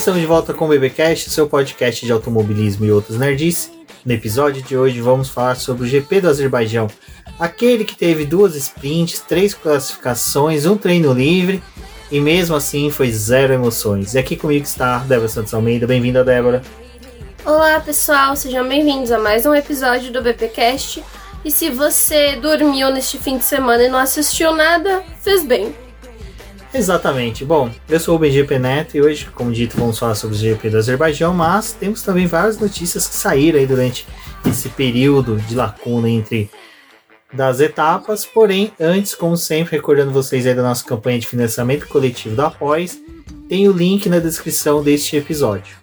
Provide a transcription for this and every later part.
Estamos de volta com o BBcast, seu podcast de automobilismo e outros nerds. No episódio de hoje vamos falar sobre o GP do Azerbaijão, aquele que teve duas sprints, três classificações, um treino livre e mesmo assim foi zero emoções. E aqui comigo está Débora Santos Almeida. Bem-vinda, Débora. Olá, pessoal, sejam bem-vindos a mais um episódio do BPcast. E se você dormiu neste fim de semana e não assistiu nada, fez bem. Exatamente. Bom, eu sou o BGP Neto e hoje, como dito, vamos falar sobre o GP do Azerbaijão, mas temos também várias notícias que saíram aí durante esse período de lacuna entre das etapas. Porém, antes, como sempre, recordando vocês aí da nossa campanha de financiamento coletivo da Após, tem o link na descrição deste episódio.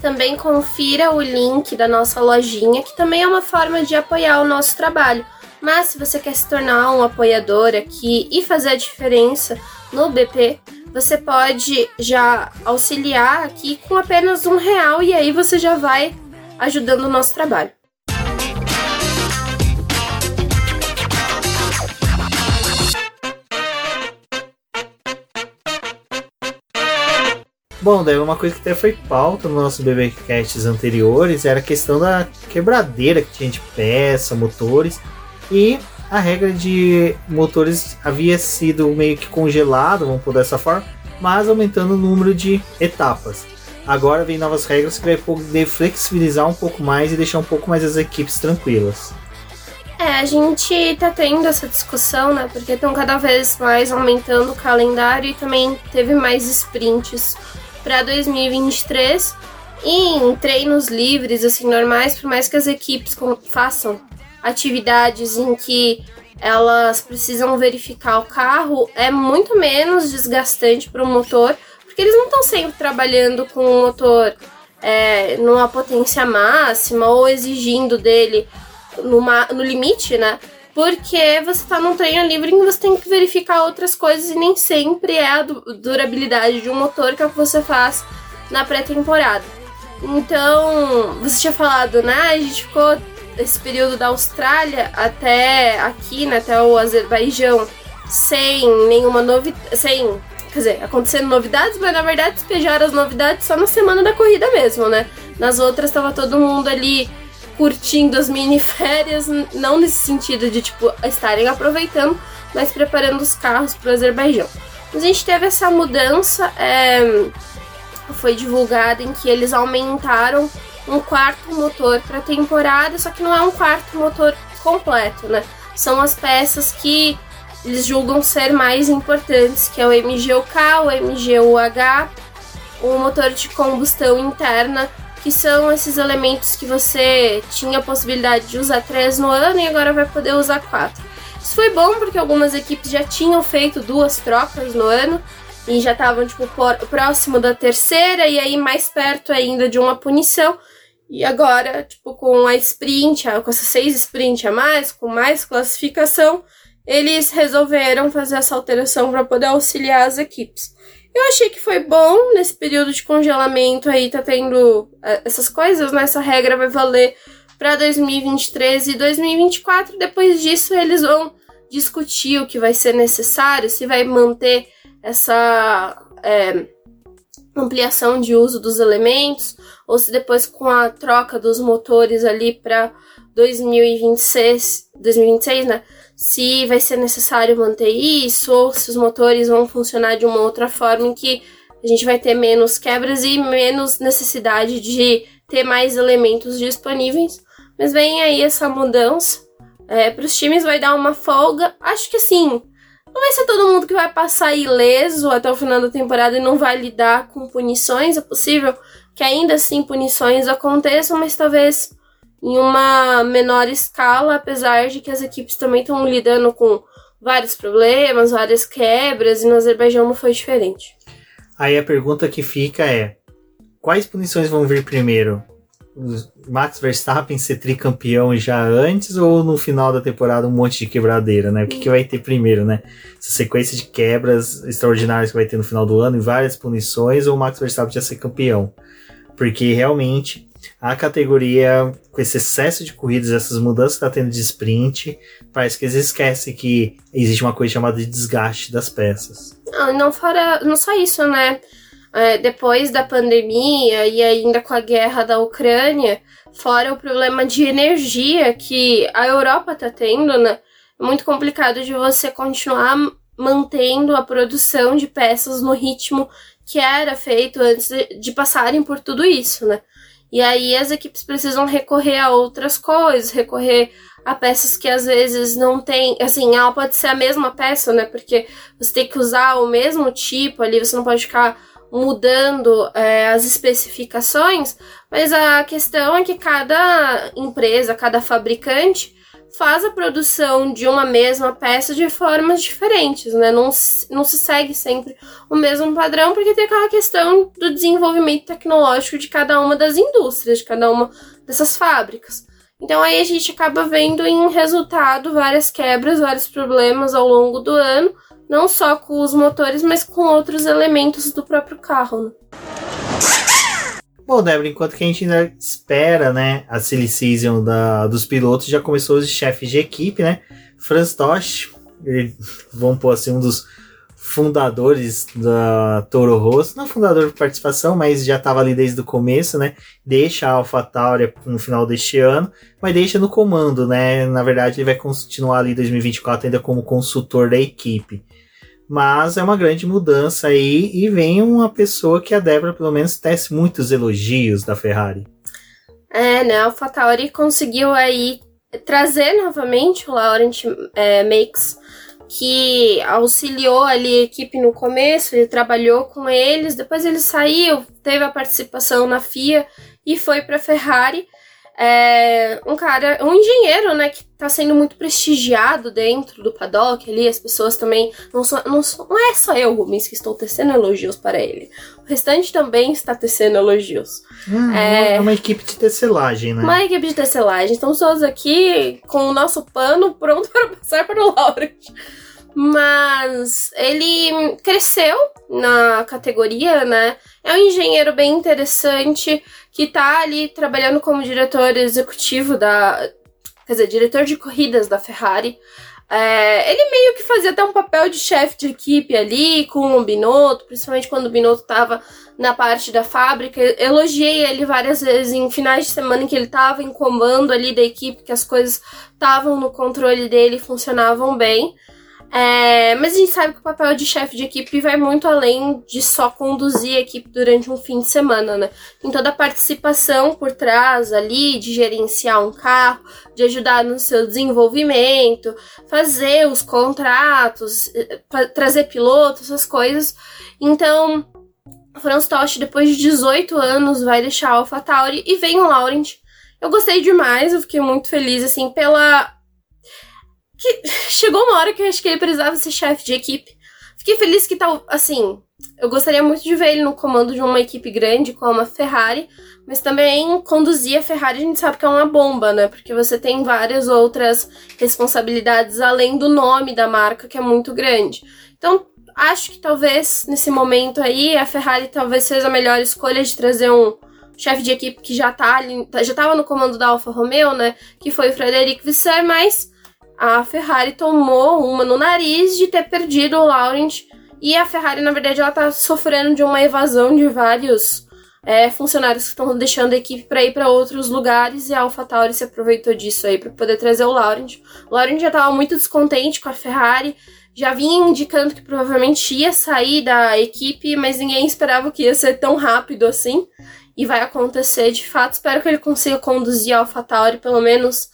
Também confira o link da nossa lojinha, que também é uma forma de apoiar o nosso trabalho. Mas se você quer se tornar um apoiador aqui e fazer a diferença no BP, você pode já auxiliar aqui com apenas um real e aí você já vai ajudando o nosso trabalho. Bom, daí uma coisa que até foi pauta nos nossos BBcasts anteriores era a questão da quebradeira que tinha de peça, motores e a regra de motores havia sido meio que congelada, vamos por dessa forma, mas aumentando o número de etapas. Agora vem novas regras que vai poder flexibilizar um pouco mais e deixar um pouco mais as equipes tranquilas. É, a gente tá tendo essa discussão, né? Porque estão cada vez mais aumentando o calendário e também teve mais sprints para 2023 e em treinos livres, assim, normais, por mais que as equipes façam atividades em que elas precisam verificar o carro, é muito menos desgastante para o motor, porque eles não estão sempre trabalhando com o motor é, numa potência máxima ou exigindo dele numa, no limite, né? Porque você está num treino livre que você tem que verificar outras coisas e nem sempre é a durabilidade de um motor que é o que você faz na pré-temporada. Então, você tinha falado, né? A gente ficou esse período da Austrália até aqui, né, até o Azerbaijão, sem nenhuma novidade, sem, quer dizer, acontecendo novidades, mas na verdade despejaram as novidades só na semana da corrida mesmo, né? Nas outras estava todo mundo ali curtindo as mini férias, não nesse sentido de tipo estarem aproveitando, mas preparando os carros para o Azerbaijão. Mas a gente teve essa mudança, é, foi divulgada em que eles aumentaram um quarto motor para temporada, só que não é um quarto motor completo, né? São as peças que eles julgam ser mais importantes, que é o MGUK, o MGUH, o motor de combustão interna que são esses elementos que você tinha a possibilidade de usar três no ano e agora vai poder usar quatro. Isso foi bom porque algumas equipes já tinham feito duas trocas no ano e já estavam tipo próximo da terceira e aí mais perto ainda de uma punição. E agora, tipo, com a sprint, com essas seis sprint a mais, com mais classificação, eles resolveram fazer essa alteração para poder auxiliar as equipes. Eu achei que foi bom nesse período de congelamento aí, tá tendo é, essas coisas, né? Essa regra vai valer para 2023 e 2024. Depois disso, eles vão discutir o que vai ser necessário, se vai manter essa é, ampliação de uso dos elementos, ou se depois com a troca dos motores ali para 2026, 2026, né? se vai ser necessário manter isso ou se os motores vão funcionar de uma outra forma em que a gente vai ter menos quebras e menos necessidade de ter mais elementos disponíveis. Mas vem aí essa mudança. É, para os times vai dar uma folga. Acho que assim, não vai ser todo mundo que vai passar ileso até o final da temporada e não vai lidar com punições. É possível que ainda assim punições aconteçam, mas talvez em uma menor escala, apesar de que as equipes também estão lidando com vários problemas, várias quebras, e no Azerbaijão não foi diferente. Aí a pergunta que fica é: quais punições vão vir primeiro? Max Verstappen ser tricampeão já antes ou no final da temporada um monte de quebradeira, né? O que, que vai ter primeiro, né? Essa sequência de quebras extraordinárias que vai ter no final do ano e várias punições ou o Max Verstappen já ser campeão? Porque realmente a categoria, com esse excesso de corridas, essas mudanças que está tendo de sprint, parece que eles esquecem que existe uma coisa chamada de desgaste das peças. Não, não fora, não só isso, né? É, depois da pandemia e ainda com a guerra da Ucrânia, fora o problema de energia que a Europa está tendo, né? É muito complicado de você continuar mantendo a produção de peças no ritmo que era feito antes de passarem por tudo isso, né? E aí as equipes precisam recorrer a outras coisas, recorrer a peças que às vezes não tem, assim, ela pode ser a mesma peça, né? Porque você tem que usar o mesmo tipo ali, você não pode ficar mudando é, as especificações, mas a questão é que cada empresa, cada fabricante faz a produção de uma mesma peça de formas diferentes, né? Não, não se segue sempre o mesmo padrão, porque tem aquela questão do desenvolvimento tecnológico de cada uma das indústrias, de cada uma dessas fábricas. Então aí a gente acaba vendo em resultado várias quebras, vários problemas ao longo do ano, não só com os motores, mas com outros elementos do próprio carro. Né? Bom, Débora, enquanto que a gente ainda espera, né, a silly season da, dos pilotos, já começou os chefes de equipe, né? Franz Tosh, vamos pôr assim, um dos fundadores da Toro Rosso, não fundador de participação, mas já estava ali desde o começo, né? Deixa a AlphaTauri no final deste ano, mas deixa no comando, né? Na verdade, ele vai continuar ali em 2024 ainda como consultor da equipe. Mas é uma grande mudança aí e vem uma pessoa que a Débora, pelo menos, tece muitos elogios da Ferrari. É, né? A AlphaTauri conseguiu aí trazer novamente o Laurent é, Makes, que auxiliou ali a equipe no começo, ele trabalhou com eles, depois ele saiu, teve a participação na FIA e foi para a Ferrari é um cara, um engenheiro, né, que tá sendo muito prestigiado dentro do paddock ali, as pessoas também, não, sou, não, não é só eu, Rubens, que estou tecendo elogios para ele, o restante também está tecendo elogios. Hum, é, é uma equipe de tecelagem, né? Uma equipe de tecelagem, estamos todos aqui com o nosso pano pronto para passar para o Laurent. Mas ele cresceu na categoria, né? É um engenheiro bem interessante que tá ali trabalhando como diretor executivo da. Quer dizer, diretor de corridas da Ferrari. É, ele meio que fazia até um papel de chefe de equipe ali com o Binotto, principalmente quando o Binotto estava na parte da fábrica. Elogiei ele várias vezes em finais de semana em que ele estava em comando ali da equipe, que as coisas estavam no controle dele e funcionavam bem. É, mas a gente sabe que o papel de chefe de equipe vai muito além de só conduzir a equipe durante um fim de semana, né? Tem toda a participação por trás ali, de gerenciar um carro, de ajudar no seu desenvolvimento, fazer os contratos, eh, trazer pilotos, essas coisas. Então, Franz Tost, depois de 18 anos, vai deixar a AlphaTauri e vem o Laurent. Eu gostei demais, eu fiquei muito feliz, assim, pela que chegou uma hora que eu acho que ele precisava ser chefe de equipe. Fiquei feliz que tal, assim, eu gostaria muito de ver ele no comando de uma equipe grande como a Ferrari, mas também conduzir a Ferrari a gente sabe que é uma bomba, né? Porque você tem várias outras responsabilidades além do nome da marca, que é muito grande. Então, acho que talvez nesse momento aí a Ferrari talvez seja a melhor escolha de trazer um chefe de equipe que já tá ali, já estava no comando da Alfa Romeo, né? Que foi o Frederic Visser, mas a Ferrari tomou uma no nariz de ter perdido o Laurent. E a Ferrari, na verdade, ela tá sofrendo de uma evasão de vários é, funcionários que estão deixando a equipe para ir para outros lugares. E a AlphaTauri se aproveitou disso aí para poder trazer o Laurent. O Laurent já estava muito descontente com a Ferrari. Já vinha indicando que provavelmente ia sair da equipe, mas ninguém esperava que ia ser tão rápido assim. E vai acontecer de fato. Espero que ele consiga conduzir a AlphaTauri pelo menos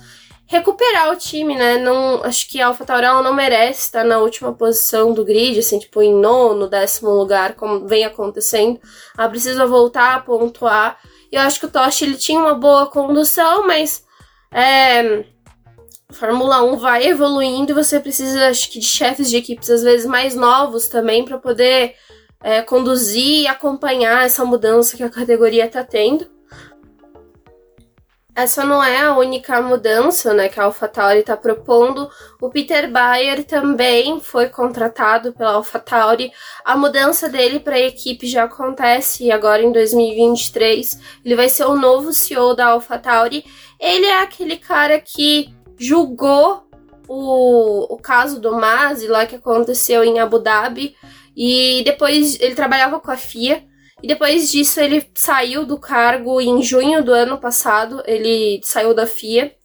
recuperar o time, né? Não, acho que a AlphaTauri não merece estar na última posição do grid, assim, tipo em nono, décimo lugar, como vem acontecendo. Ela precisa voltar a pontuar. Eu acho que o Toshi ele tinha uma boa condução, mas é, Fórmula 1 vai evoluindo e você precisa, acho que, de chefes de equipes às vezes mais novos também para poder é, conduzir e acompanhar essa mudança que a categoria está tendo essa não é a única mudança né, que a AlphaTauri está propondo. O Peter Bayer também foi contratado pela AlphaTauri. A mudança dele para a equipe já acontece agora em 2023. Ele vai ser o novo CEO da AlphaTauri. Ele é aquele cara que julgou o, o caso do Masi lá que aconteceu em Abu Dhabi. E depois ele trabalhava com a FIA. E depois disso ele saiu do cargo em junho do ano passado, ele saiu da FIA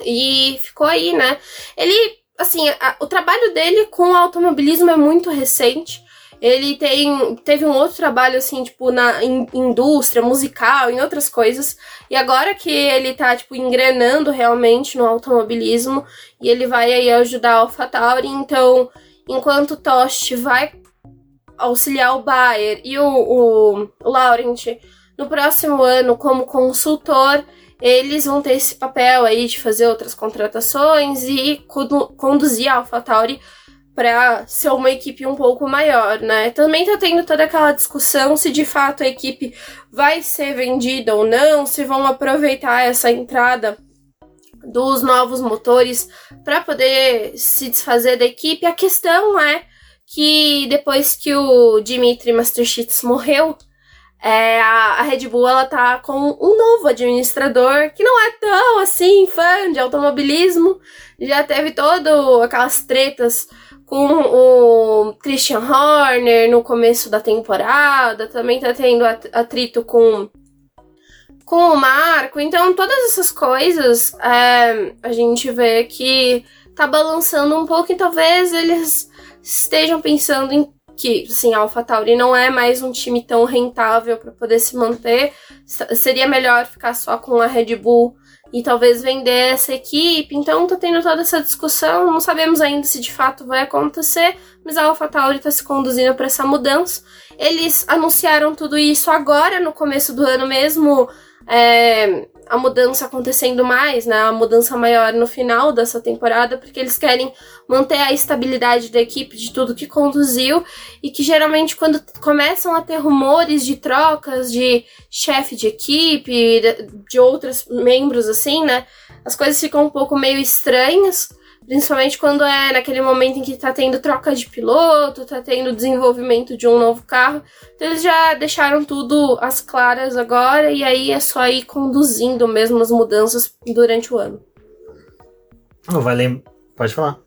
e ficou aí, né? Ele, assim, a, o trabalho dele com o automobilismo é muito recente. Ele tem, teve um outro trabalho, assim, tipo, na in, indústria, musical, em outras coisas. E agora que ele tá, tipo, engrenando realmente no automobilismo, e ele vai aí ajudar a AlphaTauri, então, enquanto Tost vai auxiliar o Bayer e o, o, Laurent no próximo ano como consultor, eles vão ter esse papel aí de fazer outras contratações e conduzir a AlphaTauri para ser uma equipe um pouco maior, né? Também tá tendo toda aquela discussão se de fato a equipe vai ser vendida ou não, se vão aproveitar essa entrada dos novos motores para poder se desfazer da equipe. A questão é que depois que o Dimitri Masterchitz morreu, é, a, a, Red Bull ela tá com um novo administrador que não é tão assim fã de automobilismo. Já teve todo aquelas tretas com o Christian Horner no começo da temporada, também tá tendo atrito com, com o Marco. Então, todas essas coisas é, a gente vê que tá balançando um pouco e talvez eles estejam pensando em que, assim, a AlphaTauri não é mais um time tão rentável para poder se manter. Seria melhor ficar só com a Red Bull e talvez vender essa equipe. Então tá tendo toda essa discussão, não sabemos ainda se de fato vai acontecer, mas a AlphaTauri está se conduzindo para essa mudança. Eles anunciaram tudo isso agora, no começo do ano mesmo, é, a mudança acontecendo mais, né? A mudança maior no final dessa temporada, porque eles querem manter a estabilidade da equipe, de tudo que conduziu, e que geralmente quando começam a ter rumores de trocas de chefe de equipe, de outros membros assim, né? As coisas ficam um pouco meio estranhas. Principalmente quando é naquele momento em que tá tendo troca de piloto, tá tendo desenvolvimento de um novo carro. Então eles já deixaram tudo às claras agora e aí é só ir conduzindo mesmo as mudanças durante o ano. Vai lembrar. Pode falar.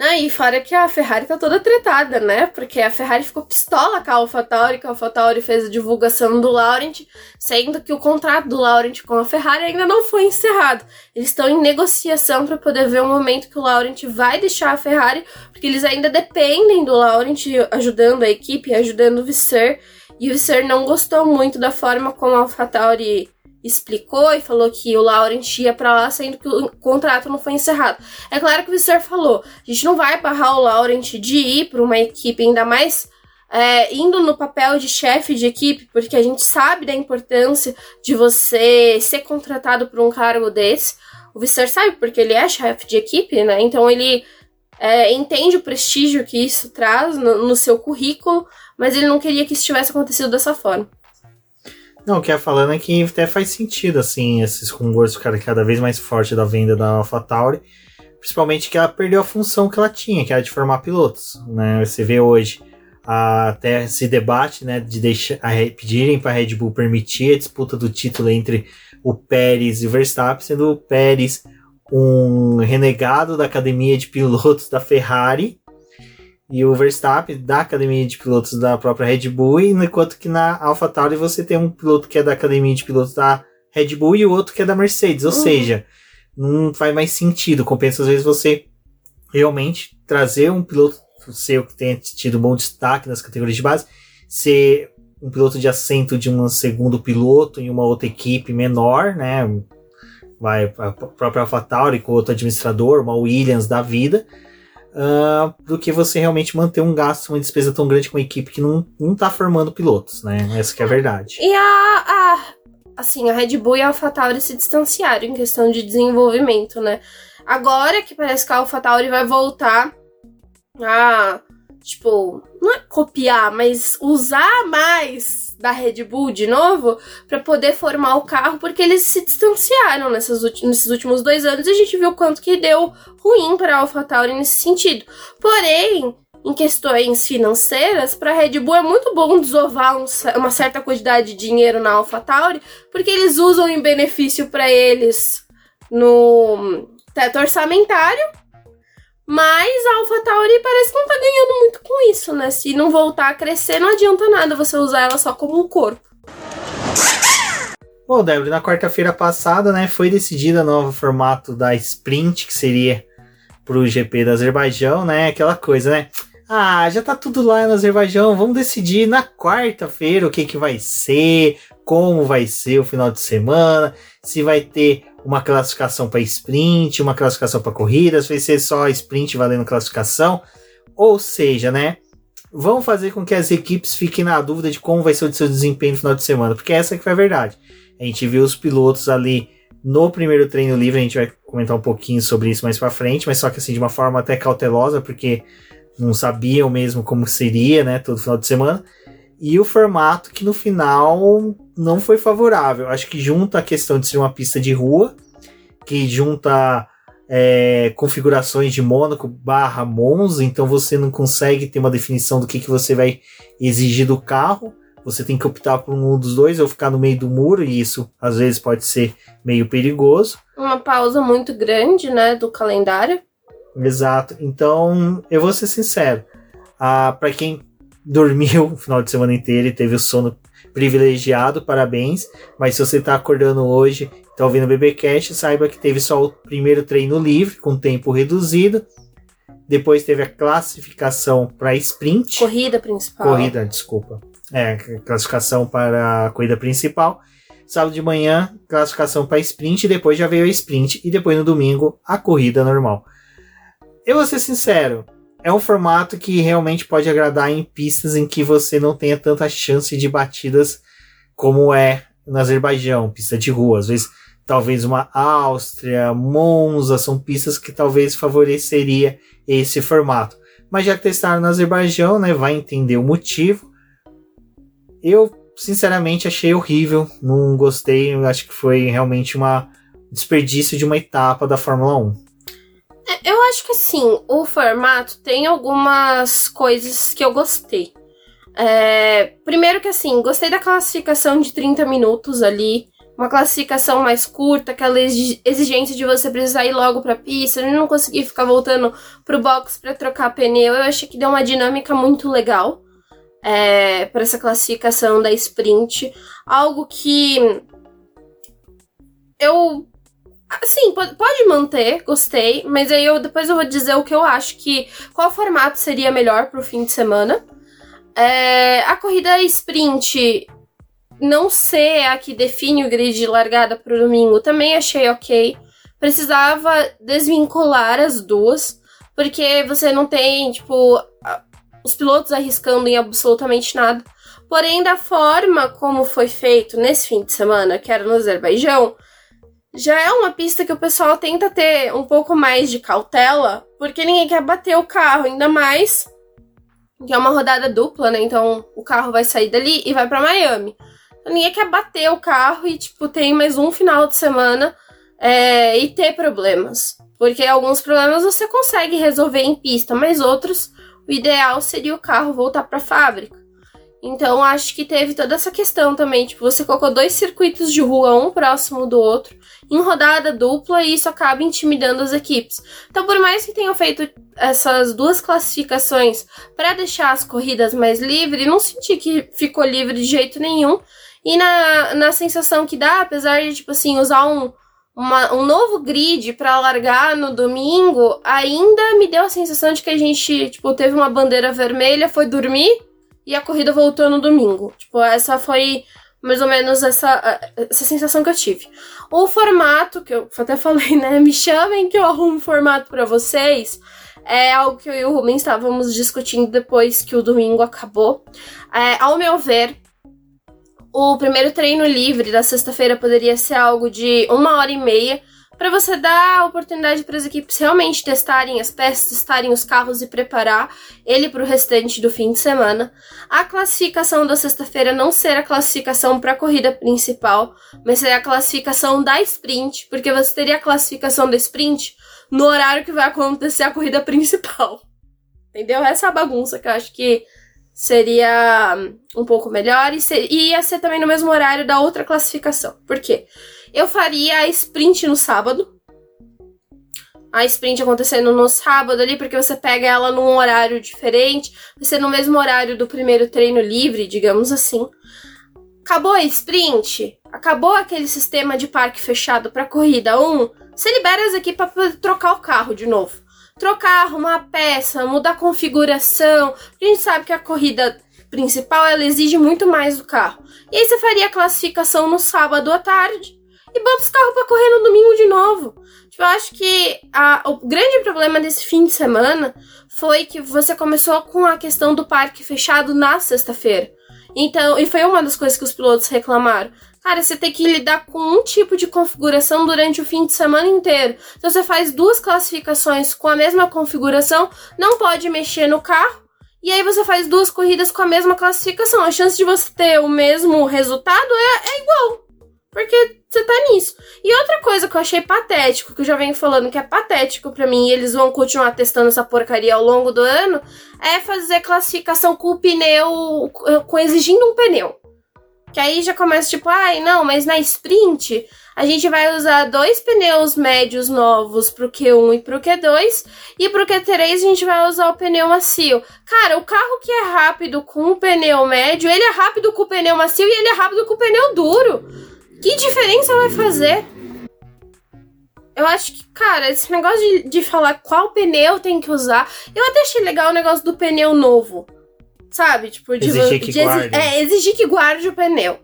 Né? E fora que a Ferrari tá toda tretada, né? Porque a Ferrari ficou pistola com a AlphaTauri, que a AlphaTauri fez a divulgação do Laurent, sendo que o contrato do Laurent com a Ferrari ainda não foi encerrado. Eles estão em negociação para poder ver o momento que o Laurent vai deixar a Ferrari, porque eles ainda dependem do Laurent ajudando a equipe, ajudando o Visser. E o Visser não gostou muito da forma como a AlphaTauri explicou e falou que o Laurent ia para lá, sendo que o contrato não foi encerrado. É claro que o Visser falou: a gente não vai barrar o Laurent de ir para uma equipe, ainda mais é, indo no papel de chefe de equipe, porque a gente sabe da importância de você ser contratado por um cargo desse. O Visser sabe porque ele é chefe de equipe, né? Então ele é, entende o prestígio que isso traz no, no seu currículo, mas ele não queria que isso tivesse acontecido dessa forma. Não, o que é falando é que até faz sentido, assim, esses rumores ficarem cada vez mais forte da venda da AlphaTauri, principalmente que ela perdeu a função que ela tinha, que era de formar pilotos, né? Você vê hoje até esse debate, né, de deixar, a, pedirem para a Red Bull permitir a disputa do título entre o Pérez e o Verstappen, sendo o Pérez um renegado da academia de pilotos da Ferrari, e o Verstappen da academia de pilotos da própria Red Bull, enquanto que na AlphaTauri você tem um piloto que é da academia de pilotos da Red Bull e o outro que é da Mercedes. Ou uhum. seja, não faz mais sentido. Compensa às vezes você realmente trazer um piloto seu que tenha tido bom destaque nas categorias de base, ser um piloto de assento de um segundo piloto em uma outra equipe menor, né? Vai a própria AlphaTauri com outro administrador, uma Williams da vida uh, do que você realmente manter um gasto, uma despesa tão grande com uma equipe que não, não tá formando pilotos, né? Essa que é a verdade. E a, a assim, a Red Bull e a AlphaTauri se distanciaram em questão de desenvolvimento, né? Agora que parece que a AlphaTauri vai voltar a, tipo, não é copiar, mas usar mais da Red Bull de novo para poder formar o carro, porque eles se distanciaram nessas, nesses últimos dois anos e a gente viu quanto que deu ruim para a AlphaTauri nesse sentido. Porém, em questões financeiras, para a Red Bull é muito bom desovar um, uma certa quantidade de dinheiro na AlphaTauri, porque eles usam em benefício para eles no teto orçamentário Mas a AlphaTauri parece que não tá ganhando muito com isso, né? Se não voltar a crescer, não adianta nada você usar ela só como um corpo. Bom, Débora, na quarta-feira passada, né, foi decidida novo formato da Sprint, que seria pro GP do Azerbaijão, né? Aquela coisa, né? Ah, já tá tudo lá no Azerbaijão, vamos decidir na quarta-feira o que que vai ser, como vai ser o final de semana, se vai ter uma classificação para sprint, uma classificação para corridas, vai ser só sprint valendo classificação. Ou seja, né? Vão fazer com que as equipes fiquem na dúvida de como vai ser o seu desempenho no final de semana, porque essa que foi a verdade. A gente viu os pilotos ali no primeiro treino livre, a gente vai comentar um pouquinho sobre isso mais para frente, mas só que assim de uma forma até cautelosa, porque não sabiam mesmo como seria, né, todo final de semana. E o formato que no final não foi favorável. Acho que junta a questão de ser uma pista de rua, que junta é, configurações de Mônaco barra Monza, então você não consegue ter uma definição do que, que você vai exigir do carro. Você tem que optar por um dos dois ou ficar no meio do muro, e isso às vezes pode ser meio perigoso. Uma pausa muito grande, né, do calendário. Exato. Então, eu vou ser sincero. Ah, para quem dormiu o final de semana inteiro e teve o sono privilegiado, parabéns. Mas se você está acordando hoje, está ouvindo o BBcast, saiba que teve só o primeiro treino livre, com tempo reduzido. Depois teve a classificação para sprint. Corrida principal. Corrida, desculpa. É, classificação para a corrida principal. Sábado de manhã, classificação para sprint. Depois já veio a sprint. E depois no domingo, a corrida normal. Eu vou ser sincero, é um formato que realmente pode agradar em pistas em que você não tenha tanta chance de batidas como é no Azerbaijão, pista de rua. Às vezes, talvez uma Áustria, Monza, são pistas que talvez favoreceria esse formato. Mas já que testaram no Azerbaijão, né, vai entender o motivo. Eu, sinceramente, achei horrível, não gostei, acho que foi realmente uma desperdício de uma etapa da Fórmula 1. É, eu acho que sim, o formato tem algumas coisas que eu gostei. É, primeiro que assim, gostei da classificação de 30 minutos ali. Uma classificação mais curta, aquela exigência de você precisar ir logo pra pista, não conseguir ficar voltando pro box para trocar pneu. Eu achei que deu uma dinâmica muito legal é, para essa classificação da sprint. Algo que eu Sim, pode manter, gostei, mas aí eu depois eu vou dizer o que eu acho que. Qual formato seria melhor pro fim de semana. É, a corrida sprint não ser a que define o grid de largada pro domingo, também achei ok. Precisava desvincular as duas, porque você não tem, tipo, os pilotos arriscando em absolutamente nada. Porém, da forma como foi feito nesse fim de semana, que era no Azerbaijão, já é uma pista que o pessoal tenta ter um pouco mais de cautela, porque ninguém quer bater o carro, ainda mais que é uma rodada dupla, né? Então o carro vai sair dali e vai para Miami. Então, ninguém quer bater o carro e, tipo, tem mais um final de semana é, e ter problemas. Porque alguns problemas você consegue resolver em pista, mas outros, o ideal seria o carro voltar para a fábrica. Então acho que teve toda essa questão também. Tipo, você colocou dois circuitos de rua, um próximo do outro, em rodada dupla, e isso acaba intimidando as equipes. Então, por mais que tenham feito essas duas classificações para deixar as corridas mais livres, não senti que ficou livre de jeito nenhum. E na, na sensação que dá, apesar de, tipo assim, usar um, uma, um novo grid para largar no domingo, ainda me deu a sensação de que a gente, tipo, teve uma bandeira vermelha, foi dormir e a corrida voltou no domingo. Tipo, essa foi mais ou menos essa, essa sensação que eu tive. O formato, que eu até falei, né? Me chamem que eu arrumo um formato para vocês. É algo que eu e o Rubens estávamos discutindo depois que o domingo acabou. É, ao meu ver, o primeiro treino livre da sexta-feira poderia ser algo de uma hora e meia para você dar a oportunidade para as equipes realmente testarem as peças, testarem os carros e preparar ele para o restante do fim de semana. A classificação da sexta-feira não ser a classificação para a corrida principal, mas ser a classificação da sprint, porque você teria a classificação da sprint no horário que vai acontecer a corrida principal. Entendeu? Essa é a bagunça que eu acho que seria um pouco melhor e, ser, e ia ser também no mesmo horário da outra classificação. Por quê? Eu faria a sprint no sábado. a sprint acontecendo no sábado ali, porque você pega ela num horário diferente, vai ser no mesmo horário do primeiro treino livre, digamos assim. Acabou a sprint, acabou aquele sistema de parque fechado para corrida 1, você libera as equipes para trocar o carro de novo. Trocar, arrumar peça, mudar a configuração. A gente sabe que a corrida principal ela exige muito mais do carro. E aí você faria a classificação no sábado à tarde e bota os carros para correr no domingo de novo. Tipo, eu acho que a, o grande problema desse fim de semana foi que você começou com a questão do parque fechado na sexta-feira. Então, e foi uma das coisas que os pilotos reclamaram. Cara, você tem que lidar com um tipo de configuração durante o fim de semana inteiro. Então você faz duas classificações com a mesma configuração, não pode mexer no carro, e aí você faz duas corridas com a mesma classificação. A chance de você ter o mesmo resultado é, é igual. Porque você tá nisso. E outra coisa que eu achei patético, que eu já venho falando que é patético para mim, e eles vão continuar testando essa porcaria ao longo do ano, é fazer classificação com o pneu, com exigindo um pneu. Que aí já começa tipo, ai, não, mas na sprint a gente vai usar dois pneus médios novos pro Q1 e pro Q2, e pro Q3 a gente vai usar o pneu macio. Cara, o carro que é rápido com o pneu médio, ele é rápido com o pneu macio e ele é rápido com o pneu duro. Que diferença vai fazer? Eu acho que, cara, esse negócio de, de falar qual pneu tem que usar. Eu até achei legal o negócio do pneu novo. Sabe? Tipo, de, exigir que de, guarde. É, exigir que guarde o pneu.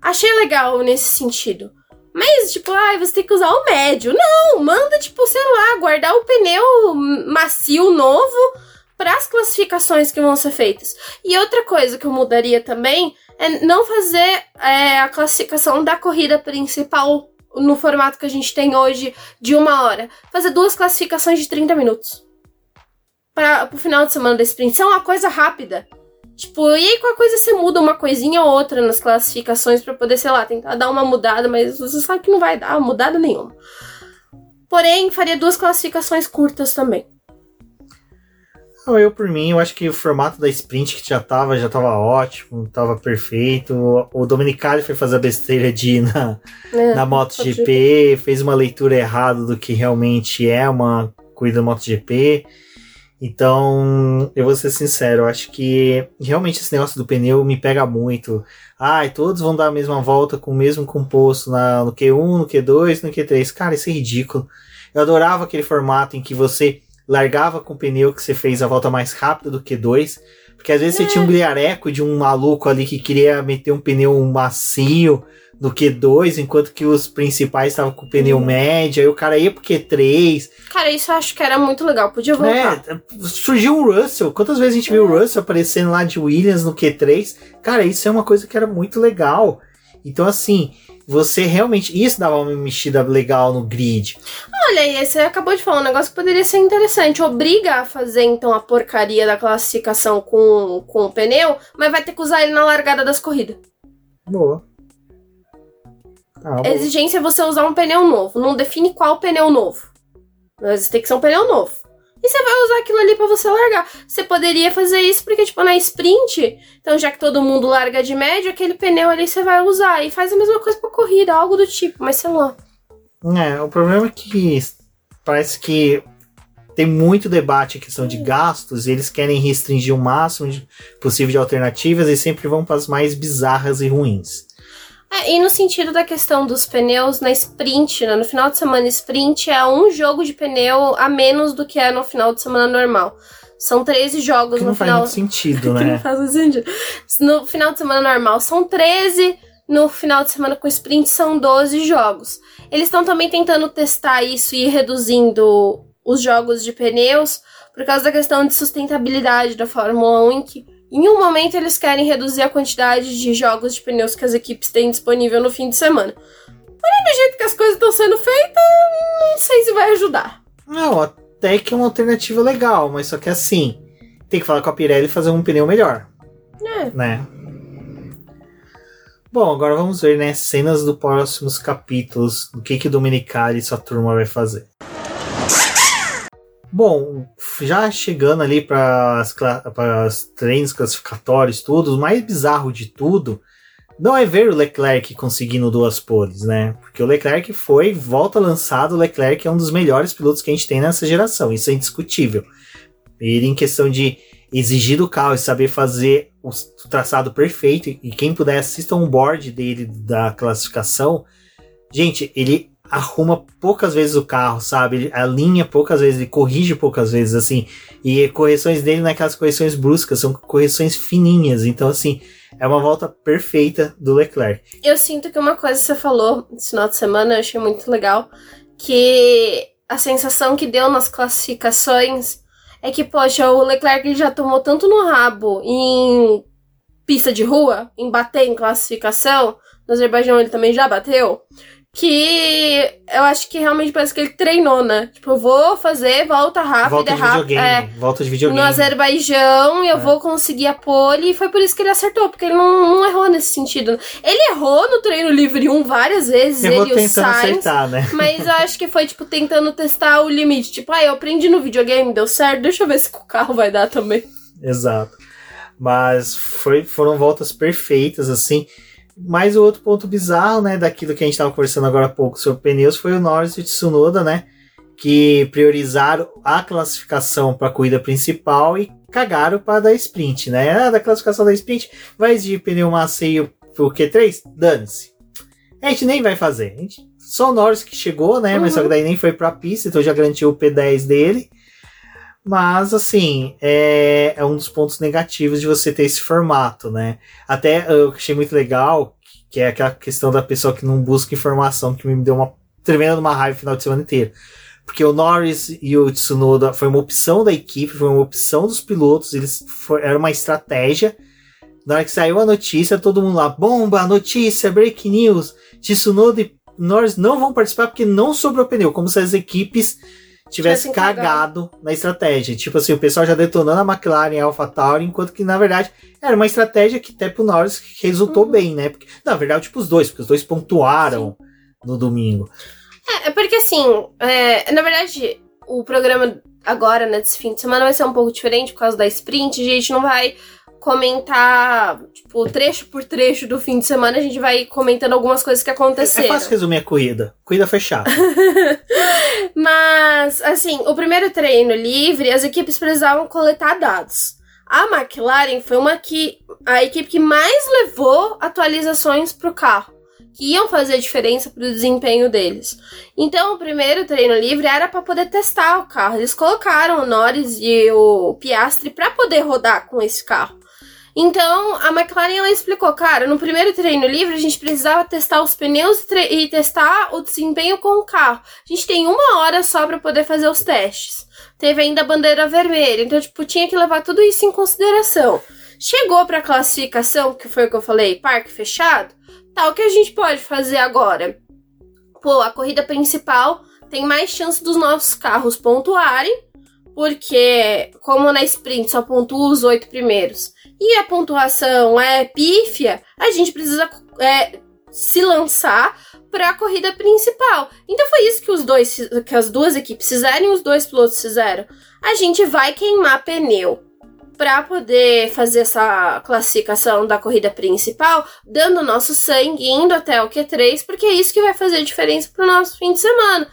Achei legal nesse sentido. Mas, tipo, ah, você tem que usar o médio. Não, manda, tipo, sei lá, guardar o pneu macio novo para as classificações que vão ser feitas. E outra coisa que eu mudaria também é não fazer é, a classificação da corrida principal no formato que a gente tem hoje de uma hora. Fazer duas classificações de 30 minutos. Para o final de semana da sprint. Isso é uma coisa rápida. Tipo, e aí com a coisa você muda uma coisinha ou outra nas classificações para poder, sei lá, tentar dar uma mudada, mas você sabe que não vai dar mudada nenhuma. Porém, faria duas classificações curtas também. Eu, por mim, eu acho que o formato da sprint que já tava, já tava ótimo, tava perfeito. O Dominicali foi fazer a besteira de ir na, é, na MotoGP, fez uma leitura errada do que realmente é uma corrida MotoGP. Então, eu vou ser sincero, eu acho que realmente esse negócio do pneu me pega muito. Ai, todos vão dar a mesma volta com o mesmo composto na, no Q1, no Q2, no Q3. Cara, isso é ridículo. Eu adorava aquele formato em que você largava com o pneu que você fez a volta mais rápida do que dois. Porque às vezes é. você tinha um gliareco de um maluco ali que queria meter um pneu macio no Q2, enquanto que os principais estavam com o pneu uhum. médio, aí o cara ia pro Q3. Cara, isso eu acho que era muito legal, podia voltar. É, surgiu o Russell, quantas vezes a gente viu o Russell aparecendo lá de Williams no Q3? Cara, isso é uma coisa que era muito legal. Então, assim, você realmente. Isso dava uma mexida legal no grid. Olha aí, você acabou de falar um negócio que poderia ser interessante. Obriga a fazer, então, a porcaria da classificação com, com o pneu, mas vai ter que usar ele na largada das corridas. Boa. Ah, a exigência é você usar um pneu novo. Não define qual pneu novo. Mas tem que ser um pneu novo. E você vai usar aquilo ali para você largar. Você poderia fazer isso porque, tipo, na sprint, então já que todo mundo larga de médio, aquele pneu ali você vai usar. E faz a mesma coisa pra corrida, algo do tipo, mas sei lá. É, o problema é que parece que tem muito debate em questão de gastos e eles querem restringir o máximo de, possível de alternativas e sempre vão para as mais bizarras e ruins. É, e no sentido da questão dos pneus, na sprint, né, no final de semana sprint é um jogo de pneu a menos do que é no final de semana normal. São 13 jogos que no não final. Faz muito sentido, né? não faz sentido. No final de semana normal são 13, no final de semana com sprint são 12 jogos. Eles estão também tentando testar isso e ir reduzindo os jogos de pneus por causa da questão de sustentabilidade da Fórmula 1, em que em um momento, eles querem reduzir a quantidade de jogos de pneus que as equipes têm disponível no fim de semana. Porém, do jeito que as coisas estão sendo feitas, não sei se vai ajudar. Não, até que é uma alternativa legal, mas só que assim, tem que falar com a Pirelli e fazer um pneu melhor. É. Né? Bom, agora vamos ver, né, cenas dos próximos capítulos, o que que Dominicali e sua turma vai fazer. Bom, já chegando ali para os treinos classificatórios, tudo, o mais bizarro de tudo não é ver o Leclerc conseguindo duas poles, né? Porque o Leclerc foi, volta lançado, o Leclerc é um dos melhores pilotos que a gente tem nessa geração, isso é indiscutível. Ele, em questão de exigir do carro e saber fazer o traçado perfeito, e quem puder assista um board dele da classificação, gente, ele arruma poucas vezes o carro, sabe? Ele alinha poucas vezes, ele corrige poucas vezes, assim. E correções dele não é correções bruscas, são correções fininhas. Então, assim, é uma volta perfeita do Leclerc. Eu sinto que uma coisa que você falou esse final de semana, eu achei muito legal, que a sensação que deu nas classificações é que, poxa, o Leclerc já tomou tanto no rabo em pista de rua, em bater em classificação, no Azerbaijão ele também já bateu, que eu acho que realmente parece que ele treinou, né? Tipo, eu vou fazer volta rápida, volta de rápida. videogame, É, volta de videogame. no Azerbaijão, eu É. vou conseguir a pole, e foi por isso que ele acertou, porque ele não, não errou nesse sentido. Ele errou no treino livre 1 várias vezes, Eu ele e o Sainz. acertar, né? Mas eu acho que foi, tipo, tentando testar o limite. Tipo, ah, eu aprendi no videogame, deu certo, deixa eu ver se com o carro vai dar também. Exato. Mas foi, foram voltas perfeitas, assim. Mas o outro ponto bizarro, né, daquilo que a gente estava conversando agora há pouco sobre pneus foi o Norris e Tsunoda, né, que priorizaram a classificação para a corrida principal e cagaram para dar sprint, né? Ah, da classificação da sprint vai exigir pneu macio pro Q3? Dane-se. A gente nem vai fazer. A gente, só o Norris que chegou, né? Mas Uhum. só que daí nem foi pra pista, então já garantiu o P10 dele. Mas, assim, é, é um dos pontos negativos de você ter esse formato, né? Até eu achei muito legal, que é aquela questão da pessoa que não busca informação, que me deu uma tremenda uma raiva no final de semana inteiro. Porque o Norris e o Tsunoda foi uma opção da equipe, foi uma opção dos pilotos, eles foi, era uma estratégia. Na hora que saiu a notícia, todo mundo lá, bomba, notícia, break news, Tsunoda e Norris não vão participar porque não sobrou pneu, como se as equipes tivesse cagado na estratégia. Tipo assim, o pessoal já detonando a McLaren e a AlphaTauri, enquanto que na verdade era uma estratégia que até pro Norris resultou Uhum. bem, né? Porque, na verdade, tipo os dois, porque os dois pontuaram no domingo. É, é porque assim, é, na verdade, o programa agora, né, desse fim de semana vai ser um pouco diferente por causa da sprint. A gente não vai comentar, tipo, trecho por trecho do fim de semana, a gente vai comentando algumas coisas que É aconteceram. fácil resumir a corrida. Corrida foi chata. Mas, assim, o primeiro treino livre, as equipes precisavam coletar dados. A McLaren foi uma que a equipe que mais levou atualizações pro carro, que iam fazer diferença pro desempenho deles. Então, o primeiro treino livre era para poder testar o carro. Eles colocaram o Norris e o Piastri para poder rodar com esse carro. Então, a McLaren ela explicou, cara, no primeiro treino livre a gente precisava testar os pneus e e testar o desempenho com o carro. A gente tem uma hora só para poder fazer os testes. Teve ainda a bandeira vermelha, então, tipo, tinha que levar tudo isso em consideração. Chegou pra classificação, que foi o que eu falei, parque fechado, tá, o que a gente pode fazer agora? Pô, a corrida principal tem mais chance dos nossos carros pontuarem, porque, como na sprint só pontua os oito primeiros, e a pontuação é pífia, a gente precisa é, se lançar para a corrida principal. Então foi isso que os dois, que as duas equipes fizeram e os dois pilotos fizeram. A gente vai queimar pneu para poder fazer essa classificação da corrida principal, dando nosso sangue indo até o Q3, porque é isso que vai fazer diferença pro nosso fim de semana.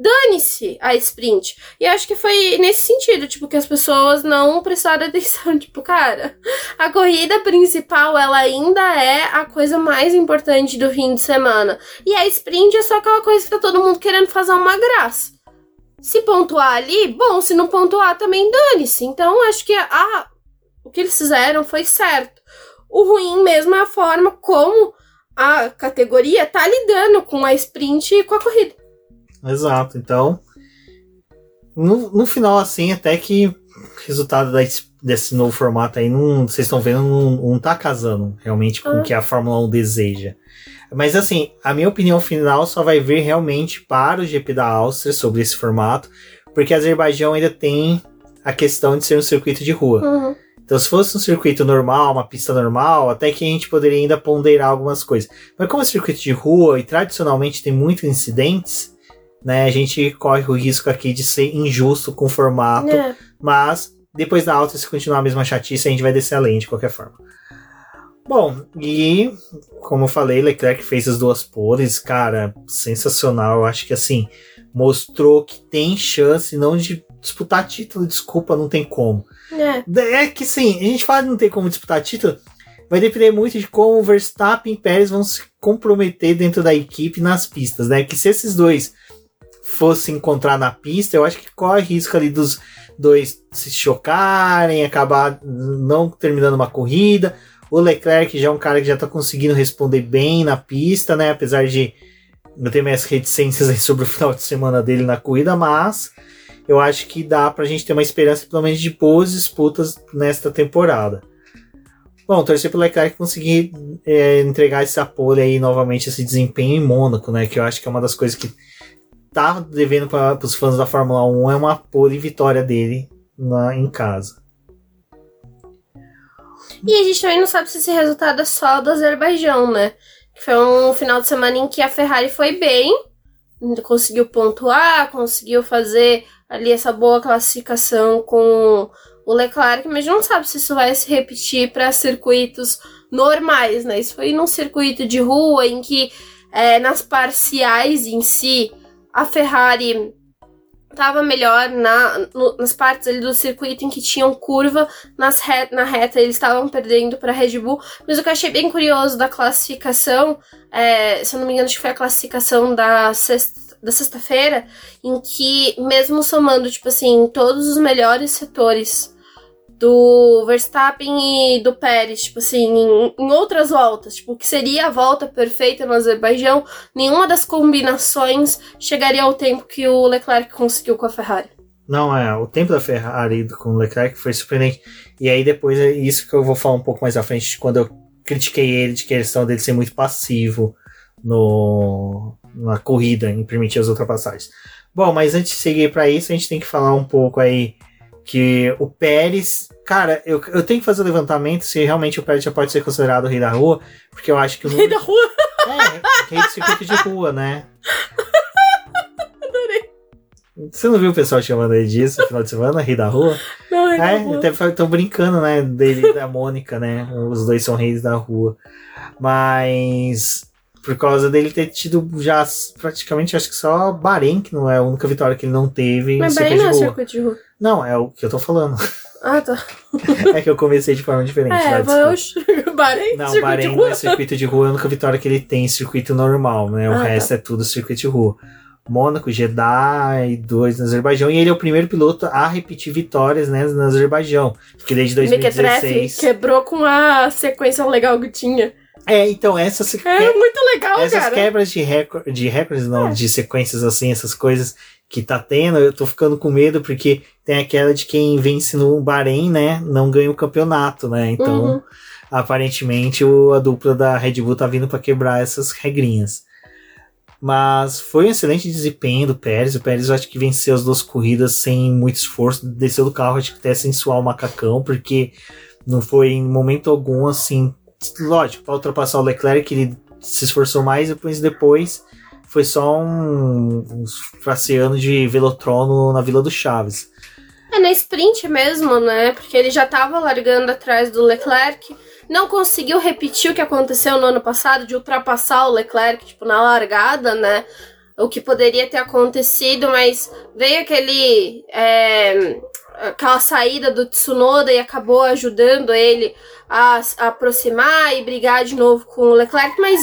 Dane-se a sprint. E acho que foi nesse sentido, tipo, que as pessoas não prestaram atenção. Tipo, cara, a corrida principal, ela ainda é a coisa mais importante do fim de semana. E a sprint é só aquela coisa que tá todo mundo querendo fazer uma graça. Se pontuar ali, bom, se não pontuar também dane-se. Então, acho que a, o que eles fizeram foi certo. O ruim mesmo é a forma como a categoria tá lidando com a sprint e com a corrida. Exato. Então, no, no final, assim, até que o resultado da- desse novo formato aí, não, vocês estão vendo, não, não tá casando realmente com o Ah. que a Fórmula 1 deseja. Mas assim, a minha opinião final só vai vir realmente para o GP da Áustria sobre esse formato, porque Azerbaijão ainda tem a questão de ser um circuito de rua. Uhum. Então, se fosse um circuito normal, uma pista normal, até que a gente poderia ainda ponderar algumas coisas. Mas como é circuito de rua e tradicionalmente tem muitos incidentes, né, a gente corre o risco aqui de ser injusto com o formato. É. Mas depois da alta, se continuar a mesma chatice, a gente vai descer além de qualquer forma. Bom, e como eu falei, Leclerc fez as duas poles, cara, sensacional. Eu acho que assim, mostrou que tem chance não de disputar título, desculpa, não tem como. É. É que sim, a gente fala que não tem como disputar título, vai depender muito de como Verstappen e Pérez vão se comprometer dentro da equipe nas pistas, né? Que se esses dois fossem encontrar na pista, eu acho que corre risco ali dos dois se chocarem, acabar não terminando uma corrida. O Leclerc já é um cara que já tá conseguindo responder bem na pista, né? Apesar de eu ter minhas reticências aí sobre o final de semana dele na corrida, mas eu acho que dá pra gente ter uma esperança, pelo menos, de boas disputas nesta temporada. Bom, torcer pro Leclerc conseguir é, entregar esse apoio aí novamente, esse desempenho em Mônaco, né? Que eu acho que é uma das coisas que tá devendo para os fãs da Fórmula 1 é uma pole vitória dele na, em casa. E a gente também não sabe se esse resultado é só do Azerbaijão, né? Foi um final de semana em que a Ferrari foi bem, conseguiu pontuar, conseguiu fazer ali essa boa classificação com o Leclerc, mas não sabe se isso vai se repetir para circuitos normais, né? Isso foi num circuito de rua em que é, nas parciais em si a Ferrari estava melhor na, no, nas partes ali do circuito em que tinham curva, nas re, na reta eles estavam perdendo para Red Bull. Mas o que eu achei bem curioso da classificação, é, se eu não me engano, acho que foi a classificação da sexta da sexta-feira, em que, mesmo somando, tipo assim, todos os melhores setores do Verstappen e do Pérez, tipo assim, em, em, outras voltas, tipo, que seria a volta perfeita no Azerbaijão, nenhuma das combinações chegaria ao tempo que o Leclerc conseguiu com a Ferrari. Não, é, o tempo da Ferrari com o Leclerc foi surpreendente. E aí depois é isso que eu vou falar um pouco mais à frente, quando eu critiquei ele de questão dele ser muito passivo no, na corrida, em permitir as ultrapassagens. Bom, mas antes de seguir para isso, a gente tem que falar um pouco aí que o Pérez. Cara, eu, eu tenho que fazer o levantamento se realmente o Pérez já pode ser considerado o rei da rua, porque eu acho que o Rei da rua? É, rei do circuito de rua, né? Adorei. Você não viu o pessoal chamando ele disso no final de semana, rei da rua? Não, rei é, da rua. até estão brincando, né? Dele e da Mônica, né? Os dois são reis da rua. Mas por causa dele ter tido já praticamente, acho que só Bahrein, que não é a única vitória que ele não teve. Mas Bahrein não é circuito de rua. Não, é o que eu tô falando. Ah, tá. é que eu comecei de forma diferente. É, mas Bahrein, Não, circuito Bahrein de não rua. é circuito de rua, é a única vitória que ele tem circuito normal, né? O Ah, tá. resto é tudo circuito de rua. Mônaco, Jeddah e dois no Azerbaijão. E ele é o primeiro piloto a repetir vitórias né, no Azerbaijão. Porque desde Mequetrefe 2016. quebrou com a sequência legal que tinha. É, então, essas, É muito legal, essas cara. quebras de, recor de recordes, não, É. de sequências assim, essas coisas que tá tendo, eu tô ficando com medo, porque tem aquela de quem vence no Bahrein, né? Não ganha o campeonato, né? Então, Uhum. aparentemente, o, a dupla da Red Bull tá vindo para quebrar essas regrinhas. Mas foi um excelente desempenho do Pérez. O Pérez eu acho que venceu as duas corridas sem muito esforço. Desceu do carro, acho que até sem suar o macacão, porque não foi em momento algum assim. Lógico, para ultrapassar o Leclerc, ele se esforçou mais, depois depois foi só um, um de velotrono na Vila do Chaves. É na sprint mesmo, né? Porque ele já tava largando atrás do Leclerc. Não conseguiu repetir o que aconteceu no ano passado, de ultrapassar o Leclerc, tipo, na largada, né? O que poderia ter acontecido, mas veio aquele. é, aquela saída do Tsunoda e acabou ajudando ele a, a aproximar e brigar de novo com o Leclerc, mas.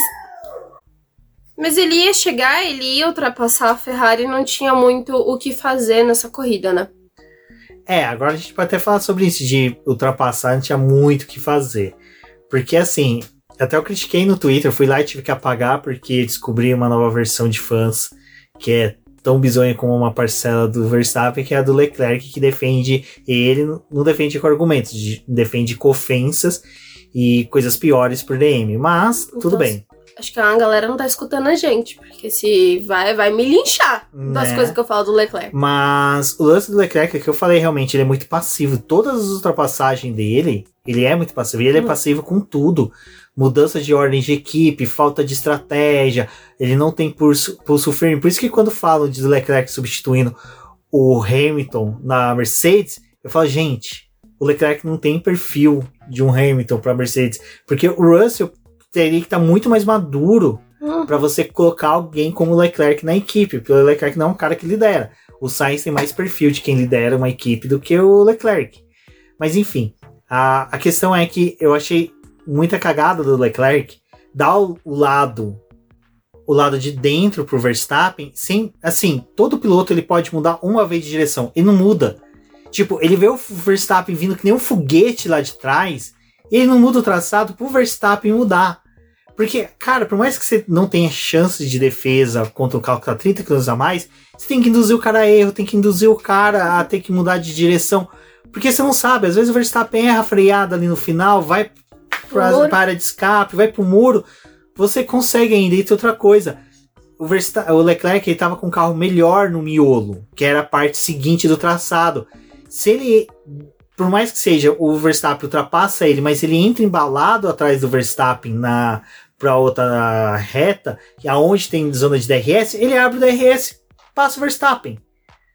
Mas ele ia chegar, ele ia ultrapassar a Ferrari não tinha muito o que fazer nessa corrida, né? É, agora a gente pode até falar sobre isso, de ultrapassar, não tinha muito o que fazer. Porque assim, até eu critiquei no Twitter, fui lá e tive que apagar porque descobri uma nova versão de fãs que é tão bizonha como uma parcela do Verstappen, que é a do Leclerc, que defende ele, não defende com argumentos, de- defende com ofensas e coisas piores por DM. Mas, tudo Então, bem. Acho que a galera não tá escutando a gente, porque se vai, vai me linchar das Né? coisas que eu falo do Leclerc. Mas o lance do Leclerc é que eu falei realmente, ele é muito passivo. Todas as ultrapassagens dele, ele é muito passivo. E ele é Uhum. passivo com tudo. Mudança de ordem de equipe, falta de estratégia, ele não tem pulso, pulso firme. Por isso que quando falam de Leclerc substituindo o Hamilton na Mercedes, eu falo, gente, o Leclerc não tem perfil de um Hamilton para Mercedes, porque o Russell teria que estar tá muito mais maduro Hum. para você colocar alguém como o Leclerc na equipe, porque o Leclerc não é um cara que lidera. O Sainz tem mais perfil de quem lidera uma equipe do que o Leclerc. Mas enfim, a, a questão é que eu achei muita cagada do Leclerc dar o, lado o lado de dentro pro Verstappen, sem assim, todo piloto ele pode mudar uma vez de direção, e não muda. Tipo, ele vê o Verstappen vindo que nem um foguete lá de trás, e ele não muda o traçado pro Verstappen mudar. Porque, cara, por mais que você não tenha chances de defesa contra um carro que tá 30 km a mais, você tem que induzir o cara a erro, tem que induzir o cara a ter que mudar de direção. Porque você não sabe, às vezes o Verstappen erra a freada ali no final, vai pra, muro. para de escape, vai pro muro. Você consegue ainda. E tem outra coisa. O, Versta o Leclerc ele tava com um carro melhor no miolo, que era a parte seguinte do traçado. Se ele, por mais que seja, o Verstappen ultrapassa ele, mas ele entra embalado atrás do Verstappen na para outra reta, aonde tem zona de DRS, ele abre o DRS, passa o Verstappen.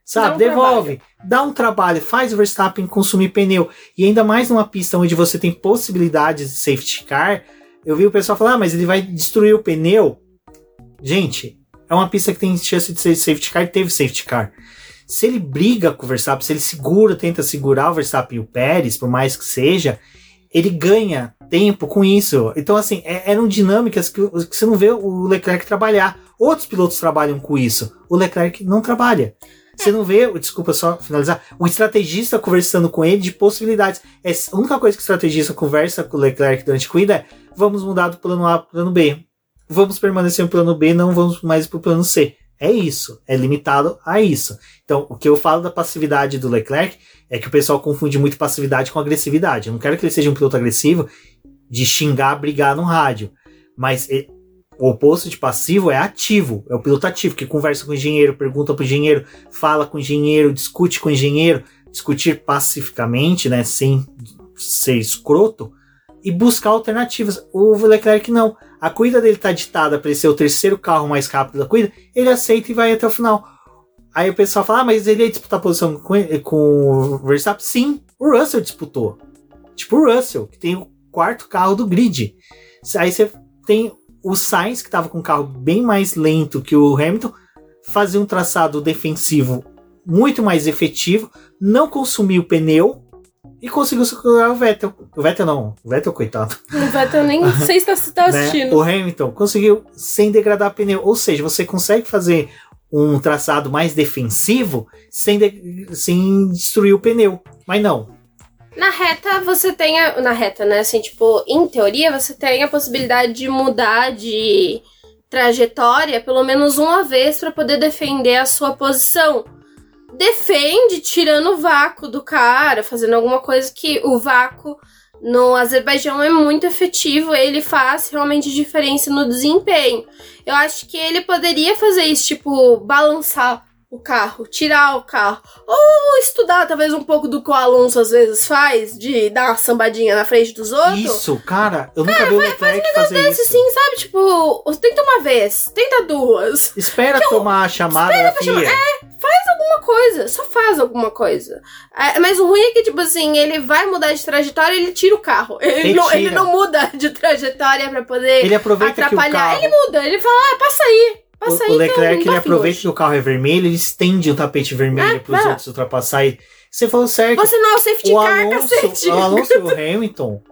Sabe? Dá um Devolve, dá um trabalho, faz o Verstappen consumir pneu. E ainda mais numa pista onde você tem possibilidades de safety car. Eu vi o pessoal falar, ah, mas ele vai destruir o pneu. Gente, é uma pista que tem chance de ser safety car, teve safety car. Se ele briga com o Verstappen, se ele segura, tenta segurar o Verstappen e o Pérez, por mais que seja, ele ganha tempo com isso. Então, assim, é- eram dinâmicas que, que você não vê o Leclerc trabalhar. Outros pilotos trabalham com isso. O Leclerc não trabalha. Você não vê, desculpa só finalizar, o estrategista conversando com ele de possibilidades. É a única coisa que o estrategista conversa com o Leclerc durante a corrida é: vamos mudar do plano A para o plano B. Vamos permanecer no plano B, não vamos mais para o plano C. É isso, é limitado a isso. Então, o que eu falo da passividade do Leclerc é que o pessoal confunde muito passividade com agressividade. Eu não quero que ele seja um piloto agressivo de xingar, brigar no rádio. Mas o oposto de passivo é ativo. É o piloto ativo, que conversa com o engenheiro, pergunta pro engenheiro, fala com o engenheiro, discute com o engenheiro. Discutir pacificamente, né? Sem ser escroto. E buscar alternativas. O Leclerc não. A corrida dele tá ditada para ele ser o terceiro carro mais rápido da corrida. Ele aceita e vai até o final. Aí o pessoal fala, ah, mas ele ia disputar posição com, com o Verstappen? Sim, o Russell disputou. Tipo o Russell, que tem o quarto carro do grid. Aí você tem o Sainz, que estava com um carro bem mais lento que o Hamilton, fazia um traçado defensivo muito mais efetivo, não consumiu pneu e conseguiu segurar o Vettel. O Vettel não, o Vettel, coitado vai ter nem sei se tá, se tá né? assistindo. O Hamilton conseguiu sem degradar pneu. Ou seja, você consegue fazer um traçado mais defensivo sem, de- sem destruir o pneu. Mas não. Na reta, você tem a. Na reta, né? Assim, tipo, em teoria, você tem a possibilidade de mudar de trajetória pelo menos uma vez pra poder defender a sua posição. Defende tirando o vácuo do cara, fazendo alguma coisa que o vácuo no Azerbaijão é muito efetivo, ele faz realmente diferença no desempenho. Eu acho que ele poderia fazer isso, tipo, balançar o carro, tirar o carro, ou estudar talvez um pouco do que o Alonso às vezes faz, de dar uma sambadinha na frente dos outros. Isso, cara, eu nunca vi o Leclerc fazer Esse isso. sim, sabe? Tipo, tenta uma vez, tenta duas. Espera tomar a chamada da FIA. Alguma coisa, só faz alguma coisa. É, mas o ruim é que, tipo assim, ele vai mudar de trajetória e ele tira o carro. Ele, Ele não, ele não muda de trajetória pra poder Ele aproveita que o atrapalhar. carro. Ele muda, ele fala, ah, passa aí. Passa. O, Leclerc ele aproveita hoje." que o carro é vermelho, ele estende o tapete vermelho É, para os é. outros ultrapassar. Você falou certo. Você não é o safety o car, Alonso, cacete. o Alonso e o Hamilton,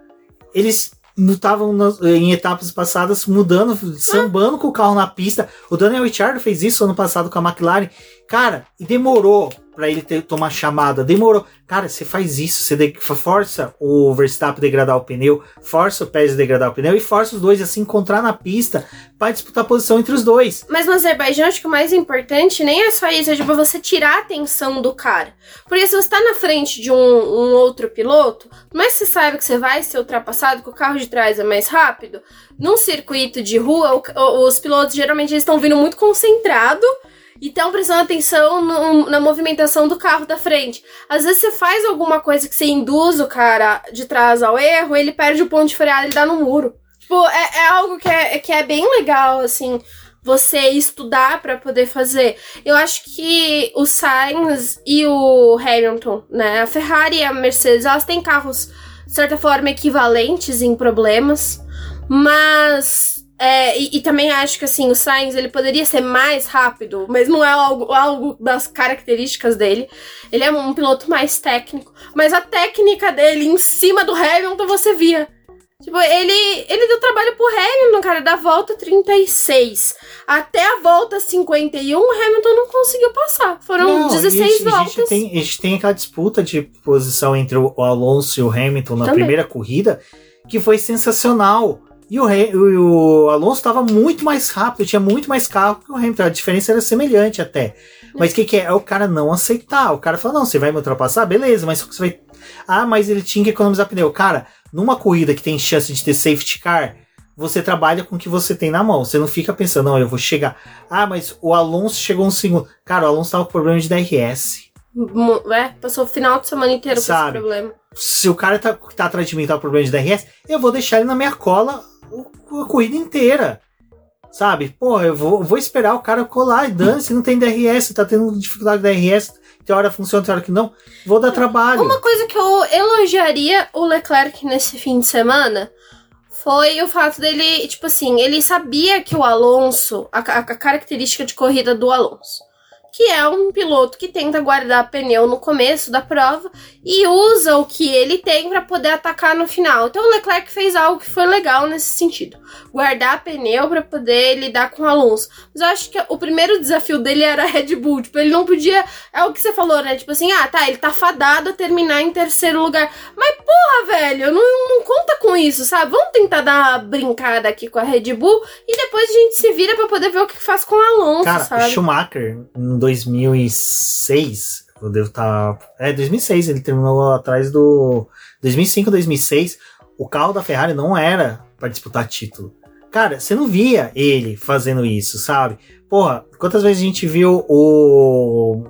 eles estavam em etapas passadas mudando, sambando com o carro na pista. O Daniel Ricciardo fez isso ano passado com a McLaren. Cara, e demorou pra ele ter, tomar chamada. Demorou. Cara, você faz isso, você de- força o Verstappen degradar o pneu, força o Pérez degradar o pneu e força os dois a se encontrar na pista pra disputar posição entre os dois. Mas no Azerbaijão, acho que o mais importante nem é só isso, é tipo você tirar a atenção do cara. Porque se você tá na frente de um, um outro piloto, que você saiba que você vai ser ultrapassado, que o carro de trás é mais rápido, num circuito de rua, o- os pilotos geralmente estão vindo muito concentrado e estão prestando atenção no- na movimentação do carro da frente. Às vezes você faz alguma coisa que você induz o cara de trás ao erro, ele perde o ponto de freada e dá no muro. Tipo, é, é algo que é, que é bem legal, assim. você estudar para poder fazer. Eu acho que o Sainz e o Hamilton, né? A Ferrari e a Mercedes, elas têm carros, de certa forma, equivalentes em problemas, mas. É, e, e, também acho que assim, o Sainz ele poderia ser mais rápido, mas não é algo, algo das características dele. Ele é um piloto mais técnico, mas a técnica dele em cima do Hamilton você via Tipo, ele, ele deu trabalho pro Hamilton, cara, da volta 36 até a volta 51, o Hamilton não conseguiu passar. Foram não, 16 a gente, voltas. A gente, tem, a gente tem aquela disputa de posição entre o Alonso e o Hamilton na Também. primeira corrida, que foi sensacional. E o, o, o Alonso estava muito mais rápido, tinha muito mais carro que o Hamilton. A diferença era semelhante até. Mas o que, que é? É o cara não aceitar. O cara fala: não, você vai me ultrapassar? Beleza, mas você vai. Ah, mas ele tinha que economizar pneu. Cara, numa corrida que tem chance de ter safety car, você trabalha com o que você tem na mão. Você não fica pensando, não, eu vou chegar. Ah, mas o Alonso chegou um segundo. Cara, o Alonso tava com problema de DRS. É, passou o final de semana inteiro Sabe, com esse problema. Se o cara tá, tá atrás de mim tá com problema de DRS, eu vou deixar ele na minha cola a corrida inteira. Sabe? Pô, eu vou, vou esperar o cara colar e dane se não tem DRS, tá tendo dificuldade de DRS, tem hora funciona, tem hora que não. Vou dar trabalho. Uma coisa que eu elogiaria o Leclerc nesse fim de semana foi o fato dele, tipo assim, ele sabia que o Alonso, a, a característica de corrida do Alonso que é um piloto que tenta guardar pneu no começo da prova e usa o que ele tem para poder atacar no final. Então o Leclerc fez algo que foi legal nesse sentido, guardar pneu para poder lidar com o Alonso. Mas eu acho que o primeiro desafio dele era a Red Bull, tipo, ele não podia, é o que você falou, né? Tipo assim, ah, tá, ele tá fadado a terminar em terceiro lugar. Mas porra, velho, não, não conta com isso, sabe? Vamos tentar dar uma brincada aqui com a Red Bull e depois a gente se vira para poder ver o que faz com o Alonso, Cara, sabe? Schumacher 2006, eu devo estar. Tá, é, 2006, ele terminou atrás do. 2005, 2006, o carro da Ferrari não era para disputar título. Cara, você não via ele fazendo isso, sabe? Porra, quantas vezes a gente viu o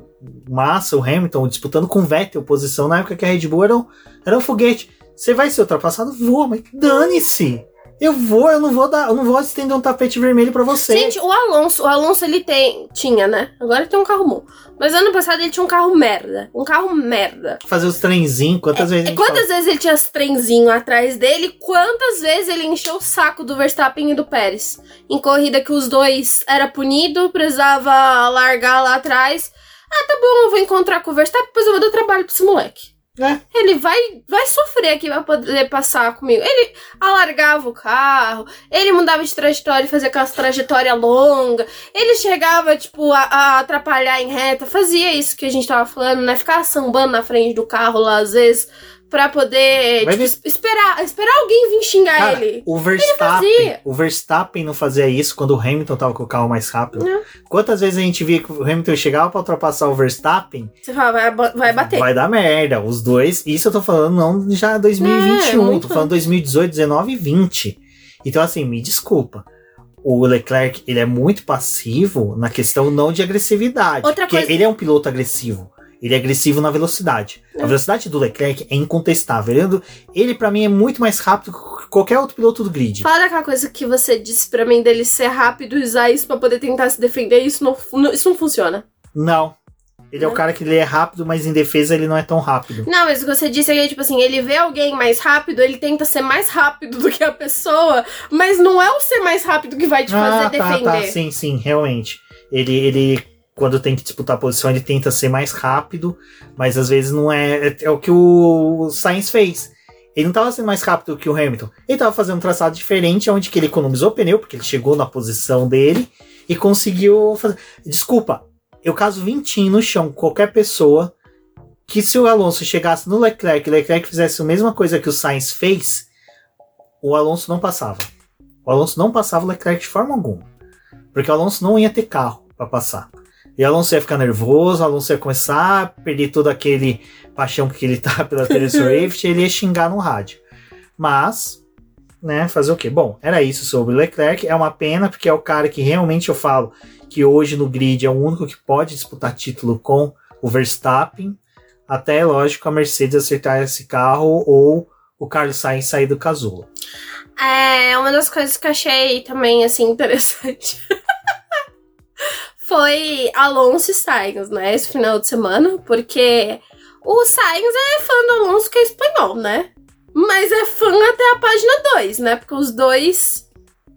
Massa, o Hamilton, disputando com o Vettel posição na época que a Red Bull era um, era um foguete. Você vai ser ultrapassado? Voa, mas dane-se! Eu vou, eu não vou dar, eu não vou estender um tapete vermelho para você. Gente, o Alonso, o Alonso ele tem, tinha, né? Agora ele tem um carro bom. Mas ano passado ele tinha um carro merda, um carro merda. Fazer os trenzinhos, quantas é, vezes? Quantas vezes ele tinha os trenzinhos atrás dele? Quantas vezes ele encheu o saco do Verstappen e do Pérez? Em corrida que os dois era punido, precisava largar lá atrás. Ah, tá bom, eu vou encontrar com o Verstappen, depois eu vou dar trabalho pra esse moleque. É. Ele vai, vai sofrer aqui pra poder passar comigo. Ele alargava o carro, ele mudava de trajetória, fazia aquelas trajetória longa, ele chegava, tipo, a, a, atrapalhar em reta, fazia isso que a gente tava falando, né? Ficar sambando na frente do carro lá, às vezes Pra poder tipo, esperar, esperar alguém vir xingar Cara, ele. O Verstappen, o Verstappen não fazia isso quando o Hamilton tava com o carro mais rápido. Não. Quantas vezes a gente via que o Hamilton chegava para ultrapassar o Verstappen? Você fala, vai, vai bater. Vai dar merda. Os dois, isso eu tô falando não já 2021, é, tô falando 2018, 19 e 20. Então assim, me desculpa o Leclerc ele é muito passivo na questão não de agressividade. Outra porque coisa... ele é um piloto agressivo. Ele é agressivo na velocidade. É. A velocidade do Leclerc é incontestável. Ele, ele para mim, é muito mais rápido que qualquer outro piloto do grid. Fala aquela coisa que você disse para mim dele ser rápido e usar isso pra poder tentar se defender. Isso não, isso não funciona. Não. Ele não. é o cara que ele é rápido, mas em defesa ele não é tão rápido. Não, mas o que você disse é tipo assim, ele vê alguém mais rápido, ele tenta ser mais rápido do que a pessoa, mas não é o ser mais rápido que vai te fazer ah, tá, tá. defender. Tá, sim, sim, realmente. Ele, ele quando tem que disputar a posição, ele tenta ser mais rápido, mas às vezes não é. É, é o que o Sainz fez. Ele não estava sendo mais rápido que o Hamilton. Ele estava fazendo um traçado diferente, onde que ele economizou pneu, porque ele chegou na posição dele e conseguiu fazer. Desculpa, eu caso 20 no chão, qualquer pessoa, que se o Alonso chegasse no Leclerc e Leclerc fizesse a mesma coisa que o Sainz fez, o Alonso não passava. O Alonso não passava o Leclerc de forma alguma. Porque o Alonso não ia ter carro para passar. E Alonso ia ficar nervoso, Alonso ia começar a perder todo aquele paixão que ele tá pela Taylor Swift, ele ia xingar no rádio. Mas, né, fazer o quê? Bom, era isso sobre o Leclerc. É uma pena, porque é o cara que realmente eu falo que hoje no grid é o único que pode disputar título com o Verstappen. Até, lógico, a Mercedes acertar esse carro ou o Carlos Sainz sair do casulo. É uma das coisas que eu achei também, assim, interessante. foi Alonso e Sainz, né? Esse final de semana, porque o Sainz é fã do Alonso que é espanhol, né? Mas é fã até a página 2, né? Porque os dois.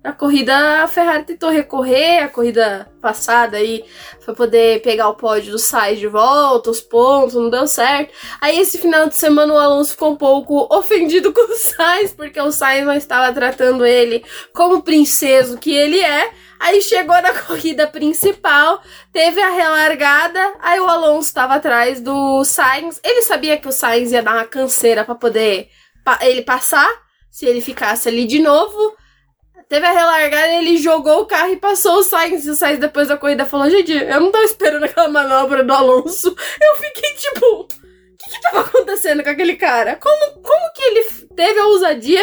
A corrida, a Ferrari tentou recorrer, a corrida passada aí foi poder pegar o pódio do Sainz de volta, os pontos, não deu certo. Aí esse final de semana o Alonso ficou um pouco ofendido com o Sainz, porque o Sainz não estava tratando ele como princeso que ele é. Aí chegou na corrida principal, teve a relargada, aí o Alonso estava atrás do Sainz. Ele sabia que o Sainz ia dar uma canseira para poder ele passar, se ele ficasse ali de novo. Teve a relargada, ele jogou o carro e passou o Sainz. E o Sainz depois da corrida falou: Gente, eu não tava esperando aquela manobra do Alonso. Eu fiquei tipo: O que que tava acontecendo com aquele cara? Como, como que ele teve a ousadia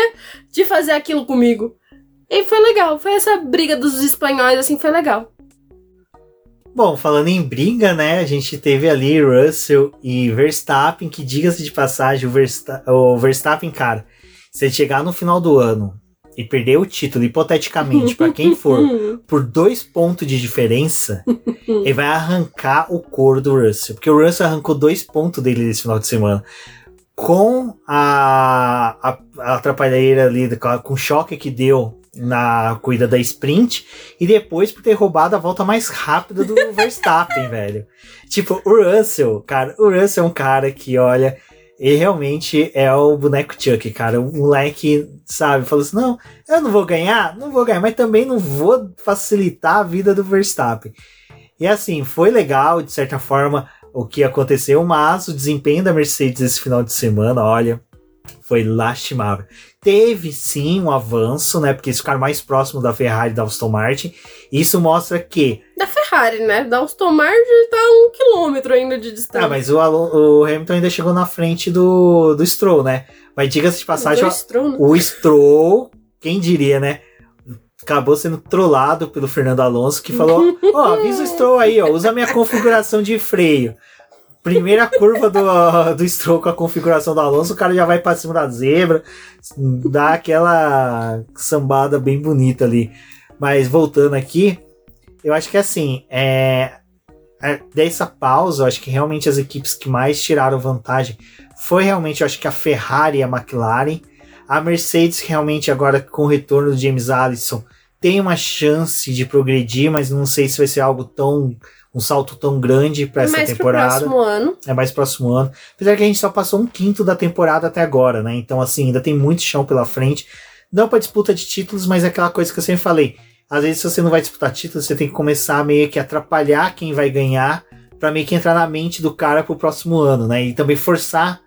de fazer aquilo comigo? E foi legal, foi essa briga dos espanhóis, assim, foi legal. Bom, falando em briga, né, a gente teve ali Russell e Verstappen, que diga-se de passagem, o, Versta o Verstappen, cara, se ele chegar no final do ano e perder o título, hipoteticamente, para quem for, por dois pontos de diferença, ele vai arrancar o couro do Russell. Porque o Russell arrancou dois pontos dele nesse final de semana. Com a, a, a atrapalheira ali, com o choque que deu na corrida da sprint e depois por ter roubado a volta mais rápida do Verstappen, velho. Tipo, o Russell, cara, o Russell é um cara que, olha, ele realmente é o boneco Chuck, cara. O moleque, sabe, falou assim: não, eu não vou ganhar, não vou ganhar, mas também não vou facilitar a vida do Verstappen. E assim, foi legal, de certa forma, o que aconteceu, mas o desempenho da Mercedes esse final de semana, olha, foi lastimável. Teve sim um avanço, né? Porque eles ficaram mais próximos da Ferrari e da Aston Martin. Isso mostra que. Da Ferrari, né? Da Aston Martin tá um quilômetro ainda de distância. Ah, mas o, o Hamilton ainda chegou na frente do, do Stroll, né? Mas diga-se de passagem, o Stroll, né? o Stroll, quem diria, né? acabou sendo trollado pelo Fernando Alonso, que falou: Ó, oh, avisa o Stroll aí, ó, usa a minha configuração de freio. Primeira curva do, do Stroll com a configuração do Alonso, o cara já vai pra cima da zebra, dá aquela sambada bem bonita ali. Mas voltando aqui, eu acho que assim, é, é, dessa pausa, eu acho que realmente as equipes que mais tiraram vantagem foi realmente, eu acho que a Ferrari e a McLaren. A Mercedes realmente agora com o retorno do James Allison tem uma chance de progredir, mas não sei se vai ser algo tão um salto tão grande para essa mais temporada. Próximo ano. É mais próximo ano. Apesar que a gente só passou um quinto da temporada até agora, né? Então, assim, ainda tem muito chão pela frente. Não para disputa de títulos, mas é aquela coisa que eu sempre falei. Às vezes, se você não vai disputar títulos, você tem que começar meio que atrapalhar quem vai ganhar para meio que entrar na mente do cara pro próximo ano, né? E também forçar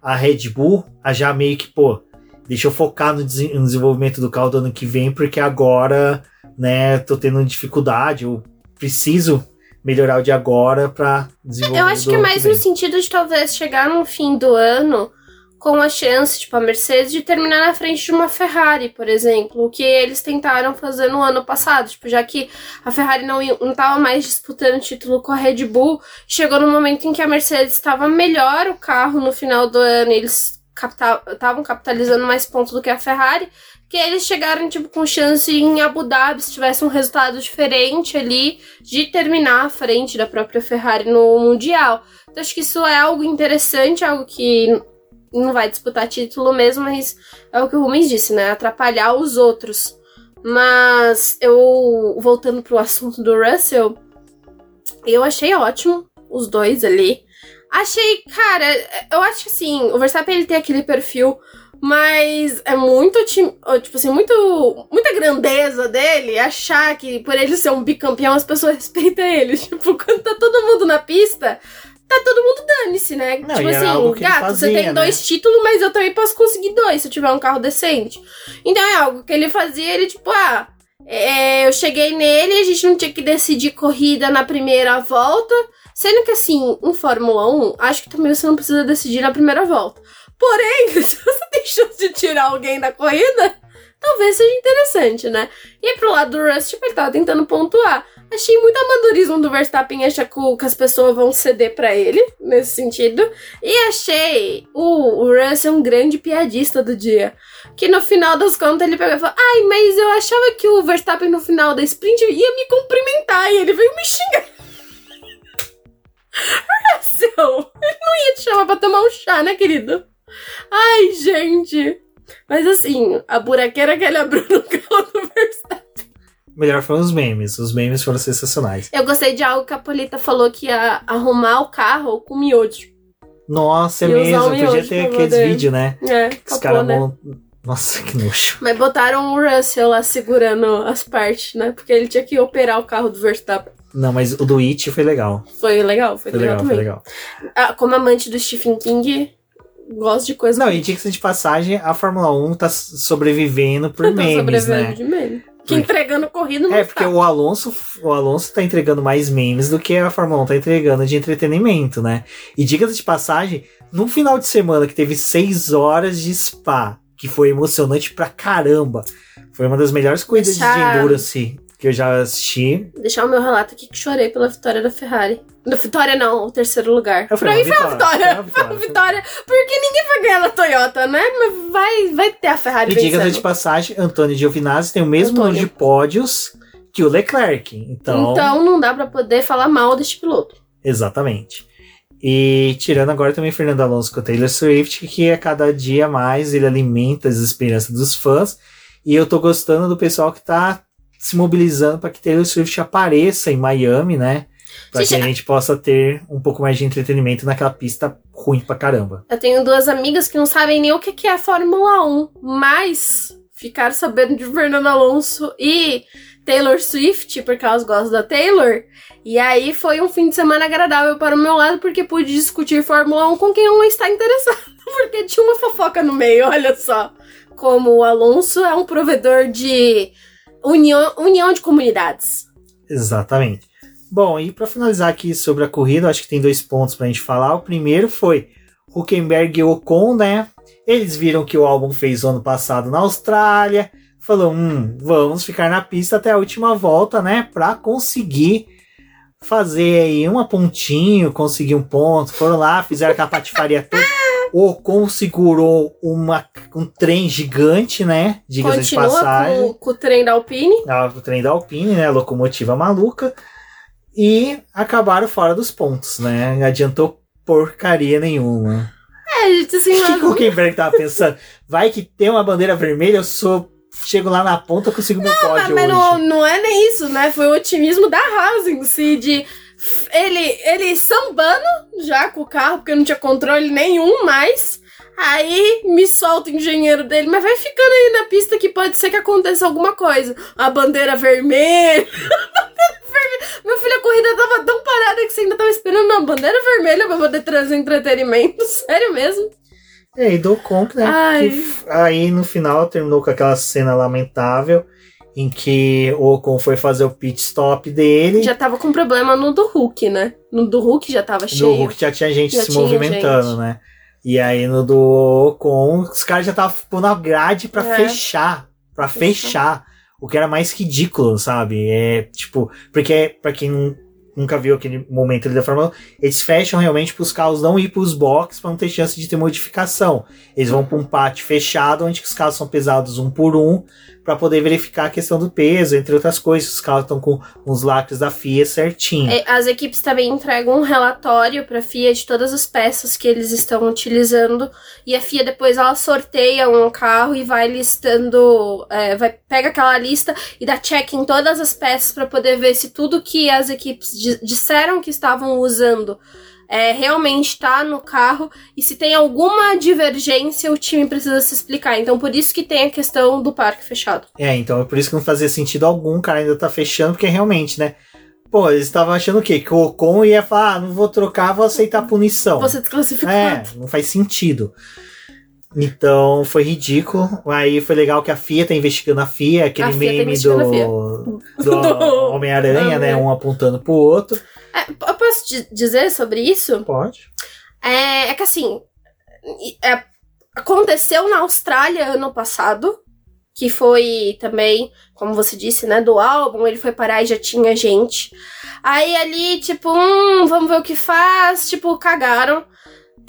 a Red Bull a já meio que, pô, deixa eu focar no, desenvolvimento do carro do ano que vem, porque agora, né, tô tendo dificuldade, eu preciso melhorar o de agora para desenvolver. Eu acho que é mais no sentido de talvez chegar no fim do ano com a chance, tipo, a Mercedes de terminar na frente de uma Ferrari, por exemplo, o que eles tentaram fazer no ano passado, tipo, já que a Ferrari não estava mais disputando título com a Red Bull, chegou no momento em que a Mercedes estava melhor o carro no final do ano, eles estavam capitalizando mais pontos do que a Ferrari, que eles chegaram, tipo, com chance em Abu Dhabi, se tivesse um resultado diferente ali, de terminar à frente da própria Ferrari no Mundial. Então, acho que isso é algo interessante, algo que não vai disputar título mesmo, mas é o que o Rubens disse, né? Atrapalhar os outros. Mas eu, voltando pro assunto do Russell, eu achei ótimo os dois ali. Achei, cara, eu acho que assim, o Verstappen ele tem aquele perfil mas é muito, tipo assim, muito, muita grandeza dele achar que por ele ser um bicampeão as pessoas respeitam ele. Tipo, quando tá todo mundo na pista, tá todo mundo dane-se, né? Não, tipo assim, gato, fazia, você tem né? dois títulos, mas eu também posso conseguir dois se eu tiver um carro decente. Então é algo que ele fazia, ele tipo, ah, é, eu cheguei nele, a gente não tinha que decidir corrida na primeira volta. Sendo que assim, em Fórmula 1, acho que também você não precisa decidir na primeira volta. Porém, se você tem chance de tirar alguém da corrida, talvez seja interessante, né? E pro lado do Russ, tipo, ele tava tentando pontuar. Achei muito amadorismo do Verstappen achar que as pessoas vão ceder para ele, nesse sentido. E achei o, o Russ um grande piadista do dia. Que no final das contas ele pegou e falou: Ai, mas eu achava que o Verstappen no final da sprint ia me cumprimentar. E ele veio me xingar. Russell, ele não ia te chamar pra tomar um chá, né, querido? Ai, gente. Mas assim, a buraqueira que ele abriu no carro do Verstappen. Melhor foram os memes. Os memes foram sensacionais. Eu gostei de algo que a Polita falou que ia arrumar o carro com miojo. Nossa, é E mesmo. miojo Podia ter aqueles vídeos, né? É, Os capô, caras né? Nossa, que nojo. Mas botaram o Russell lá segurando as partes, né? Porque ele tinha que operar o carro do Verstappen. Não, mas o do It foi legal. Foi legal, foi, Foi legal, legal, foi também. legal. Ah, como amante do Stephen King, gosto de coisa Não, e diga-se de passagem, a Fórmula 1 tá sobrevivendo por Tá memes, sobrevivendo né? de meme. Que entregando corrida não É, porque tá. o Alonso, o Alonso tá entregando mais memes do que a Fórmula 1 tá entregando de entretenimento, né? E diga-se de passagem, num final de semana que teve seis horas de spa, que foi emocionante pra caramba. Foi uma das melhores corridas Deixar- de endurance que eu já assisti. Deixar o meu relato aqui que chorei pela vitória da Ferrari. Da vitória não, o terceiro lugar. Eu pra mim foi uma vitória, foi uma vitória. vitória. Porque ninguém vai ganhar na Toyota, né? Mas vai, vai ter a Ferrari E diga-se de passagem, Antônio Giovinazzi tem o mesmo Antônio. número de pódios que o Leclerc. Então, Então não dá pra poder falar mal deste piloto. Exatamente. E tirando agora também Fernando Alonso com o Taylor Swift, que a cada dia mais ele alimenta as esperanças dos fãs. E eu tô gostando do pessoal que tá se mobilizando para que Taylor Swift apareça em Miami, né? Pra que a gente possa ter um pouco mais de entretenimento naquela pista ruim pra caramba. Eu tenho duas amigas que não sabem nem o que que é a Fórmula 1, mas ficaram sabendo de Fernando Alonso e Taylor Swift, porque elas gostam da Taylor. E aí foi um fim de semana agradável para o meu lado, porque pude discutir Fórmula 1 com quem não está interessado. Porque tinha uma fofoca no meio, olha só. Como o Alonso é um provedor de união, união de comunidades. Exatamente. Bom, e para finalizar aqui sobre a corrida, acho que tem dois pontos pra gente falar. O primeiro foi Huckenberg e Ocon, né? Eles viram que o álbum fez ano passado na Austrália, falou, hum, vamos ficar na pista até a última volta, né? Pra conseguir fazer aí uma pontinho, conseguir um ponto. Foram lá, fizeram aquela patifaria toda. O Ocon segurou uma, um trem gigante, né? Diga-se de passagem. com, com o trem da Alpine. Ah, o trem da Alpine, né? A locomotiva maluca. E acabaram fora dos pontos, né? Não adiantou porcaria nenhuma. É, gente, assim, O que, o Huckenberg tava pensando? Vai que tem uma bandeira vermelha, eu sou. Chego lá na ponta, eu consigo meu Mas, pódio mas hoje. não, não é nem isso, né? Foi o otimismo da Haas em si, de ele, ele sambando já com o carro, porque não tinha controle nenhum mais. Aí me solta o engenheiro dele, mas vai ficando aí na pista que pode ser que aconteça alguma coisa. A bandeira vermelha. a bandeira vermelha. Meu filho, a corrida tava tão parada que você ainda tava esperando uma bandeira vermelha pra poder trazer entretenimento. Sério mesmo? E aí dou conta, né? Ai. que aí no final terminou com aquela cena lamentável em que o Ocon foi fazer o pit stop dele. Já tava com problema no do Hulk, né? No do Hulk já tava No cheio. Hulk já tinha gente Já se tinha movimentando, gente. né? E aí no do Ocon, os caras já estavam pondo a grade pra É. fechar. Pra Fechar. O que era mais ridículo, sabe? É tipo, porque pra quem nun- nunca viu aquele momento ali da Fórmula 1, eles fecham realmente pros carros não ir pros boxes pra não ter chance de ter modificação. Eles vão pra um pátio fechado, onde os carros são pesados um por um, pra poder verificar a questão do peso, entre outras coisas. Os carros estão com os lacres da FIA certinho. É, As equipes também entregam um relatório para a FIA de todas as peças que eles estão utilizando e a FIA depois ela sorteia um carro e vai listando, é, vai pega aquela lista e dá check em todas as peças para poder ver se tudo que as equipes di- disseram que estavam usando é, realmente está no carro e se tem alguma divergência o time precisa se explicar. Então por isso que tem a questão do parque fechado. É, então é por isso que não fazia sentido algum o cara ainda tá fechando, porque realmente, né? Pô, eles estavam achando o quê? Que o Ocon ia falar, ah, não vou trocar, vou aceitar a punição. Você desclassificado. É, não faz sentido. Então foi ridículo. Aí foi legal que a FIA tá investigando a FIA, aquele A FIA tá meme FIA. do, do Do Homem-Aranha, né? Um apontando pro outro. É, eu posso di- dizer sobre isso? Pode. É, é que assim, é, aconteceu na Austrália ano passado, que foi também, como você disse, né, do álbum, ele foi parar e já tinha gente. Aí ali, tipo, hum, vamos ver o que faz, tipo, cagaram.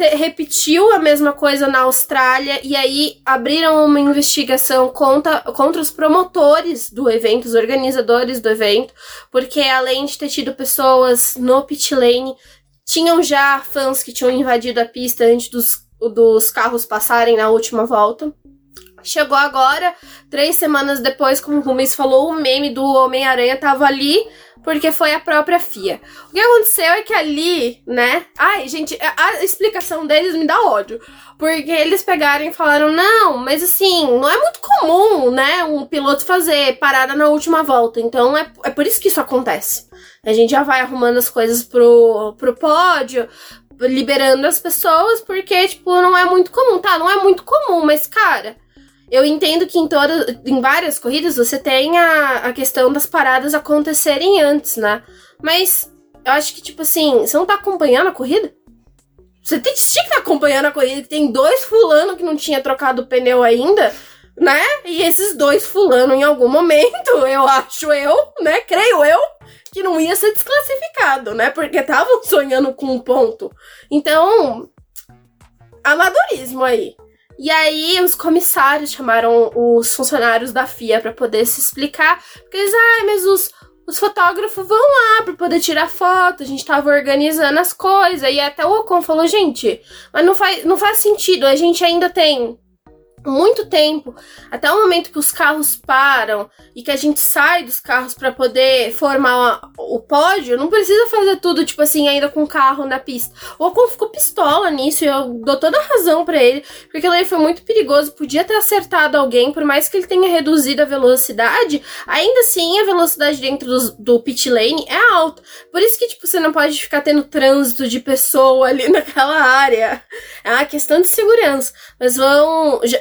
Repetiu a mesma coisa na Austrália e aí abriram uma investigação contra, contra os promotores do evento, os organizadores do evento, porque além de ter tido pessoas no pit lane Tinham já fãs que tinham invadido a pista antes dos, dos carros passarem na última volta. Chegou agora, três semanas depois, como o Rumis falou, o meme do Homem-Aranha tava ali porque foi a própria FIA. O que aconteceu é que ali, né? Ai, gente, a explicação deles me dá ódio. Porque eles pegaram e falaram: não, mas assim, não é muito comum, né? Um piloto fazer parada na última volta. Então é, é por isso que isso acontece. A gente já vai arrumando as coisas pro, pro pódio, liberando as pessoas, porque, tipo, não é muito comum, tá? Não é muito comum, mas, cara eu entendo que em em várias corridas você tem a, a questão das paradas acontecerem antes, né? Mas eu acho que, tipo assim, você não tá acompanhando a corrida? Você tem, que estar tá acompanhando a corrida, que tem dois fulano que não tinha trocado o pneu ainda, né? E esses dois fulano, em algum momento, eu acho eu, né? Creio eu, que não ia ser desclassificado, né? Porque estavam sonhando com um ponto. Então, amadorismo aí. E aí os comissários chamaram os funcionários da FIA para poder se explicar, porque eles, ah, mas os, os fotógrafos vão lá para poder tirar foto, a gente tava organizando as coisas, e até o Ocon falou, gente, mas não faz, não faz sentido, a gente ainda tem muito tempo, até o momento que os carros param e que a gente sai dos carros para poder formar o pódio, não precisa fazer tudo, tipo assim, ainda com o carro na pista. O Ocon ficou pistola nisso e eu dou toda a razão para ele, porque aí foi muito perigoso, podia ter acertado alguém, por mais que ele tenha reduzido a velocidade, ainda assim a velocidade dentro do, do pit lane é alta. Por isso que, tipo, você não pode ficar tendo trânsito de pessoa ali naquela área. É uma questão de segurança. Mas vão. Já,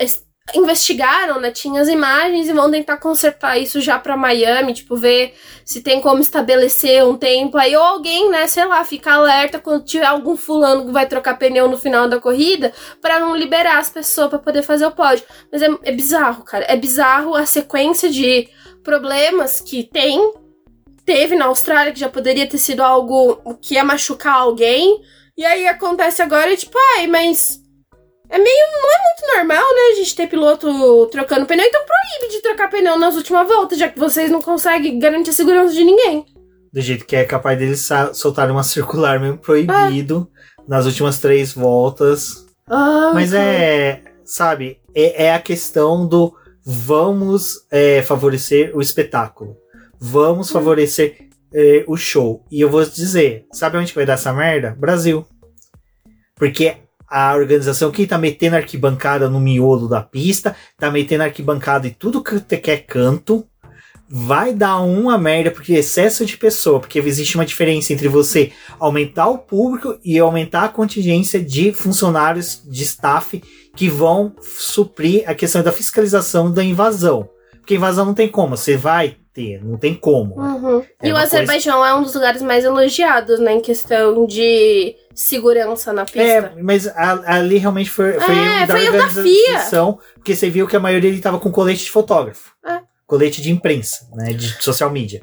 investigaram, né? Tinha as imagens e vão tentar consertar isso já para Miami, tipo, ver se tem como estabelecer um tempo aí, ou alguém, né, sei lá, ficar alerta quando tiver algum fulano que vai trocar pneu no final da corrida, para não liberar as pessoas para poder fazer o pódio. Mas é, é bizarro, cara. É bizarro a sequência de problemas que tem. Teve na Austrália, que já poderia ter sido algo que ia machucar alguém. E aí acontece agora, tipo, ai, mas é meio. Não é muito normal, né? A gente ter piloto trocando pneu, então proíbe de trocar pneu nas últimas voltas, já que vocês não conseguem garantir a segurança de ninguém. Do jeito que é capaz deles soltarem uma circular mesmo proibido nas últimas três voltas. Ah, Mas é. Sabe? É, é, a questão do vamos é, favorecer o espetáculo. Vamos hum. favorecer é, o show. E eu vou dizer, sabe onde vai dar essa merda? Brasil. Porque a organização que tá metendo arquibancada no miolo da pista, tá metendo arquibancada em tudo que quer canto, vai dar uma merda porque excesso de pessoa, porque existe uma diferença entre você aumentar o público e aumentar a contingência de funcionários de staff que vão suprir a questão da fiscalização da invasão. Porque invasão não tem como, você vai ter, não tem como. Uhum. É e o Azerbaijão coisa... é um dos lugares mais elogiados, né, em questão de segurança na pista. É, mas a, ali realmente foi, foi é, um da foi organização, porque você viu que a maioria ele tava com colete de fotógrafo. É. Colete de imprensa, né, de social media.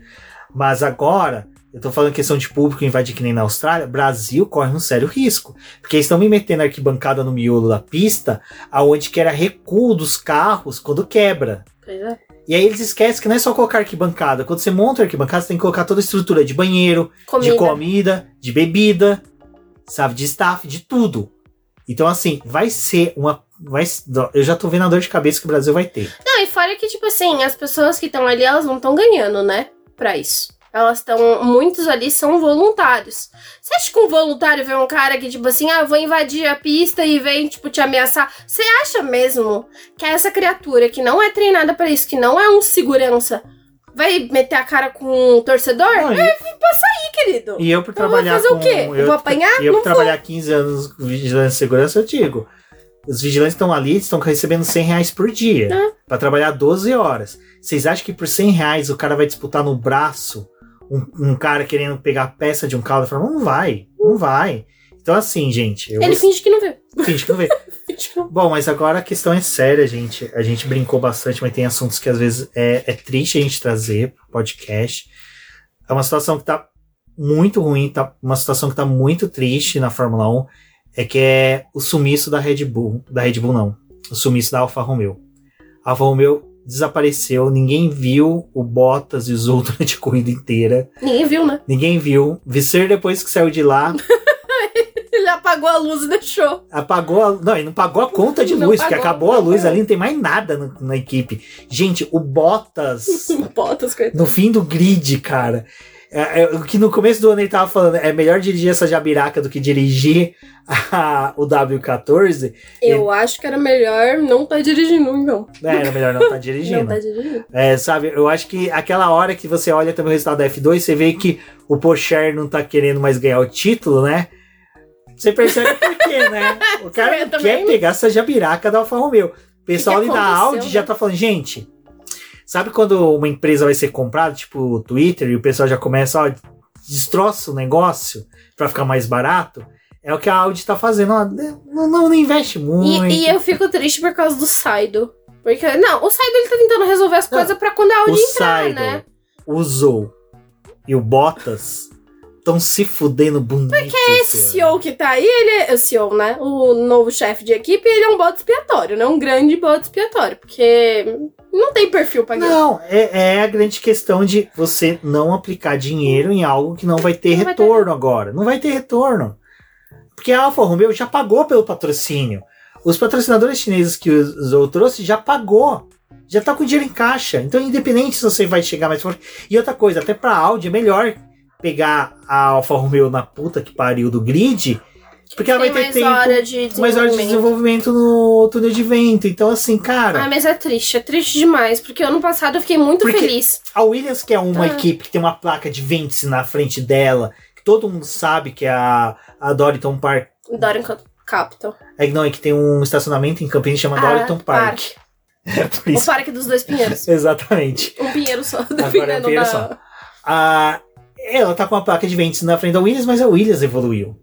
Mas agora, eu tô falando questão de público invadir que nem na Austrália, Brasil corre um sério risco. Porque eles estão me metendo arquibancada no miolo da pista, aonde que era recuo dos carros quando quebra. Pois é. E aí eles esquecem que não é só colocar arquibancada. Quando você monta a arquibancada, você tem que colocar toda a estrutura de banheiro, comida. de comida, de bebida, sabe? De staff, de tudo. Então, assim, vai ser uma. Vai, eu já tô vendo a dor de cabeça que o Brasil vai ter. Não, e fora que, tipo assim, as pessoas que estão ali, elas não estão ganhando, né? Pra isso. Elas estão. Muitos ali são voluntários. Você acha que um voluntário vê um cara que, tipo assim, ah, vou invadir a pista e vem, tipo, te ameaçar? Você acha mesmo que essa criatura que não é treinada para isso, que não é um segurança, vai meter a cara com um torcedor? Não, é, passa aí, querido. E eu por trabalhar eu vou fazer com, o quê? Eu, eu vou apanhar? E eu por trabalhar 15 anos com vigilância e segurança, eu digo. Os vigilantes estão ali, estão recebendo 100 reais por dia. Ah. para trabalhar 12 horas. Vocês acham que por 100 reais o cara vai disputar no braço um, um cara querendo pegar a peça de um carro e falar, não vai, não vai. Então, assim, gente. Ele finge que não vê. Finge que não vê. Bom, mas agora a questão é séria, gente. A gente brincou bastante, mas tem assuntos que às vezes é, é triste a gente trazer pro podcast. É uma situação que tá muito ruim, tá uma situação que tá muito triste na Fórmula 1. É que é o sumiço da Red Bull. Da Red Bull, não. O sumiço da Alfa Romeo. A Alfa Romeo desapareceu, ninguém viu o Bottas e o Zul durante a corrida inteira. Ninguém viu, né? Ninguém viu. Visser depois que saiu de lá. Ele apagou a luz e deixou. Apagou a, Não, ele não pagou a conta de luz, porque acabou a luz ali, não tem mais nada na, na equipe. Gente, o Bottas. Bottas, coitado. No fim do grid, cara. É, é, o que no começo do ano ele tava falando, é melhor dirigir essa jabiraca do que dirigir a, o W14. Eu acho que era melhor não estar tá dirigindo, então. É, era melhor não estar tá dirigindo. não tá dirigindo. É, sabe, eu acho que aquela hora que você olha também o resultado da F2, você vê que o Pocher não tá querendo mais ganhar o título, né? Você percebe por quê, né? O cara quer pegar essa jabiraca da Alfa Romeo. O pessoal ali da Audi já tá falando, gente, Sabe quando uma empresa vai ser comprada, tipo o Twitter, e o pessoal já começa, ó, destroça o negócio para ficar mais barato? É o que a Audi tá fazendo, ó, não, não, investe muito. E, e, eu fico triste por causa do Saido. Porque, não, o Saido ele tá tentando resolver as coisas para quando a Audi o entrar, Saido né? usou e o Bottas estão se fudendo bonito. Porque esse CEO que tá aí, ele é o CEO, né? O novo chefe de equipe, ele é um bode expiatório, né? Um grande bode expiatório. Porque não tem perfil pra ganhar. Não, é, é, a grande questão de você não aplicar dinheiro em algo que não vai ter não retorno vai ter... agora. Não vai ter retorno. Porque a Alfa Romeo já pagou pelo patrocínio. Os patrocinadores chineses que o Zou trouxe já pagou. Já tá com dinheiro em caixa. Então, independente se você vai chegar mais forte. E outra coisa, até pra Audi é melhor pegar a Alfa Romeo na puta que pariu do grid, porque ela vai ter mais tempo, hora de mais hora de desenvolvimento no túnel de vento. Então, assim, cara. Ah, mas é triste, é triste demais. Porque ano passado eu fiquei muito feliz. A Williams, que é uma ah. equipe que tem uma placa de vértice na frente dela, que todo mundo sabe que é a, a Doriton Park. Doriton Capital. É, não, é que tem um estacionamento em Campinas que chama ah, Doriton Park. Park. É por isso. O parque dos dois pinheiros. Exatamente. Um pinheiro só. Agora é um pinheiro da... só. Ah, ela tá com uma placa de ventos na frente da Williams, mas a Williams evoluiu.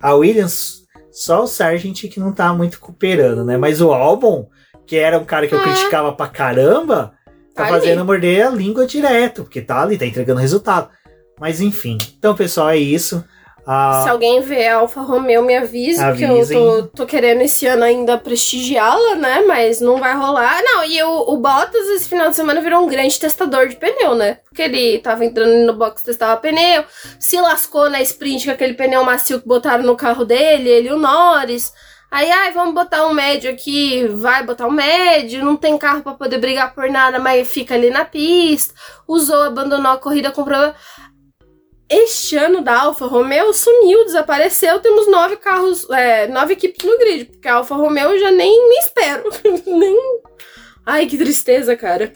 A Williams, só o Sargent que não tá muito cooperando, né? Mas o Albon, que era um cara que eu é. criticava pra caramba, tá, tá fazendo ali. morder a língua direto, porque tá ali, tá entregando resultado. Mas enfim. Então, pessoal, é isso. Ah, Se alguém vê a Alfa Romeo, me avise, avisem. que eu tô, tô, querendo esse ano ainda prestigiá-la, né? Mas não vai rolar. Não, e o, o Bottas esse final de semana virou um grande testador de pneu, né? Porque ele tava entrando no box testava pneu, se lascou na sprint com aquele pneu macio que botaram no carro dele, ele e o Norris. Aí, ai, vamos botar um médio aqui, vai botar um médio, não tem carro para poder brigar por nada, mas fica ali na pista. Usou, abandonou a corrida com problema este ano da Alfa Romeo sumiu, desapareceu. Temos nove carros, é, nove equipes no grid, porque a Alfa Romeo já nem me espero. nem. Ai, que tristeza, cara.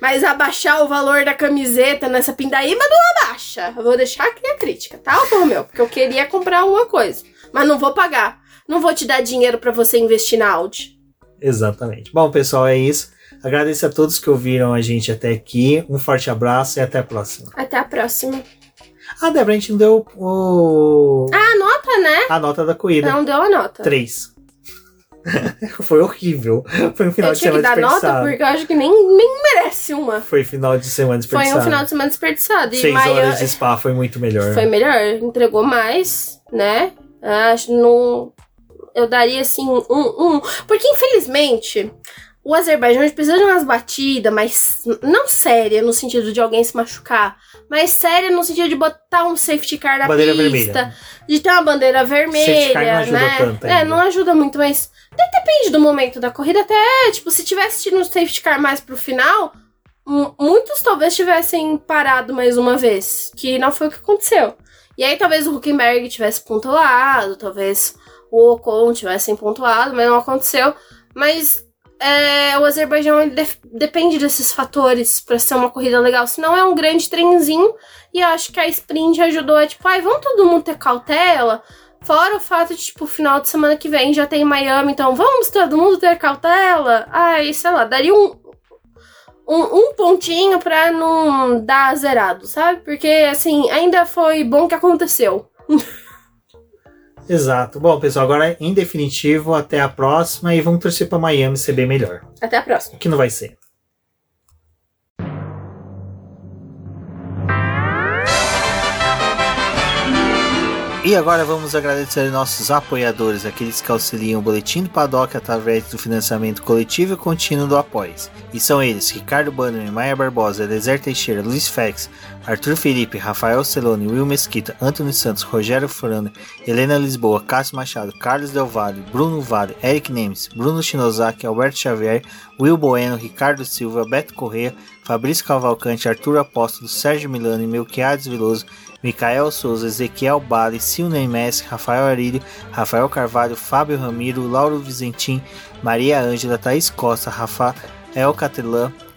Mas abaixar o valor da camiseta nessa pindaíba não abaixa. Eu vou deixar aqui a crítica, tá, Alfa Romeo? Porque eu queria comprar uma coisa, mas não vou pagar. Não vou te dar dinheiro para você investir na Audi. Exatamente. Bom, pessoal, é isso. Agradeço a todos que ouviram a gente até aqui. Um forte abraço e até a próxima. Até a próxima. Ah, Débora, a gente não deu o. Ah, a nota, né? A nota da corrida. Não deu a nota. Três. Foi horrível. Foi um final eu de semana que dar nota porque eu acho que nem, nem merece uma. Foi final de semana desperdiçado. Foi um final de semana desperdiçado. Seis Maia... horas de spa foi muito melhor. Foi melhor. Entregou mais, né? Acho não. Eu daria assim um, um. Porque infelizmente o Azerbaijão precisa de umas batidas, mas não séria no sentido de alguém se machucar, mas séria no sentido de botar um safety car na bandeira pista, vermelha. de ter uma bandeira vermelha, não né? Tanto é, não ajuda muito, mas depende do momento da corrida. Até, tipo, se tivesse tido um safety car mais pro final, muitos talvez tivessem parado mais uma vez, que não foi o que aconteceu. E aí talvez o Huckenberg tivesse pontuado, talvez o Ocon tivesse pontuado, mas não aconteceu. Mas é, o Azerbaijão de depende desses fatores para ser uma corrida legal. Senão é um grande trenzinho. E acho que a sprint ajudou a, tipo, ai, vamos todo mundo ter cautela. Fora o fato de, tipo, final de semana que vem já tem Miami, então vamos todo mundo ter cautela. Ai, sei lá, daria um, um, um pontinho pra não dar zerado, sabe? Porque, assim, ainda foi bom que aconteceu. Exato. Bom, pessoal, agora em definitivo, até a próxima e vamos torcer para Miami ser bem melhor. Até a próxima. Que não vai ser. E agora vamos agradecer nossos apoiadores, aqueles que auxiliam o Boletim do Paddock através do financiamento coletivo e contínuo do Apoies. E são eles, Ricardo Bannerman, Maia Barbosa, Eliezer Teixeira, Luiz Fex, Arthur Felipe, Rafael Celone, Will Mesquita, Antônio Santos, Rogério Furano, Helena Lisboa, Cássio Machado, Carlos Del Valle, Bruno Vale, Eric Nemes, Bruno Shinozaki, Alberto Xavier, Will Bueno, Ricardo Silva, Beto Correia, Fabrício Cavalcante, Arthur Apóstolo, Sérgio Milano, Melquiades Veloso, Micael Souza, Ezequiel Bale, Silney Messi, Rafael Arílio, Rafael Carvalho, Fábio Ramiro, Lauro Vizentim, Maria Ângela, Thaís Costa, Rafael Catelã,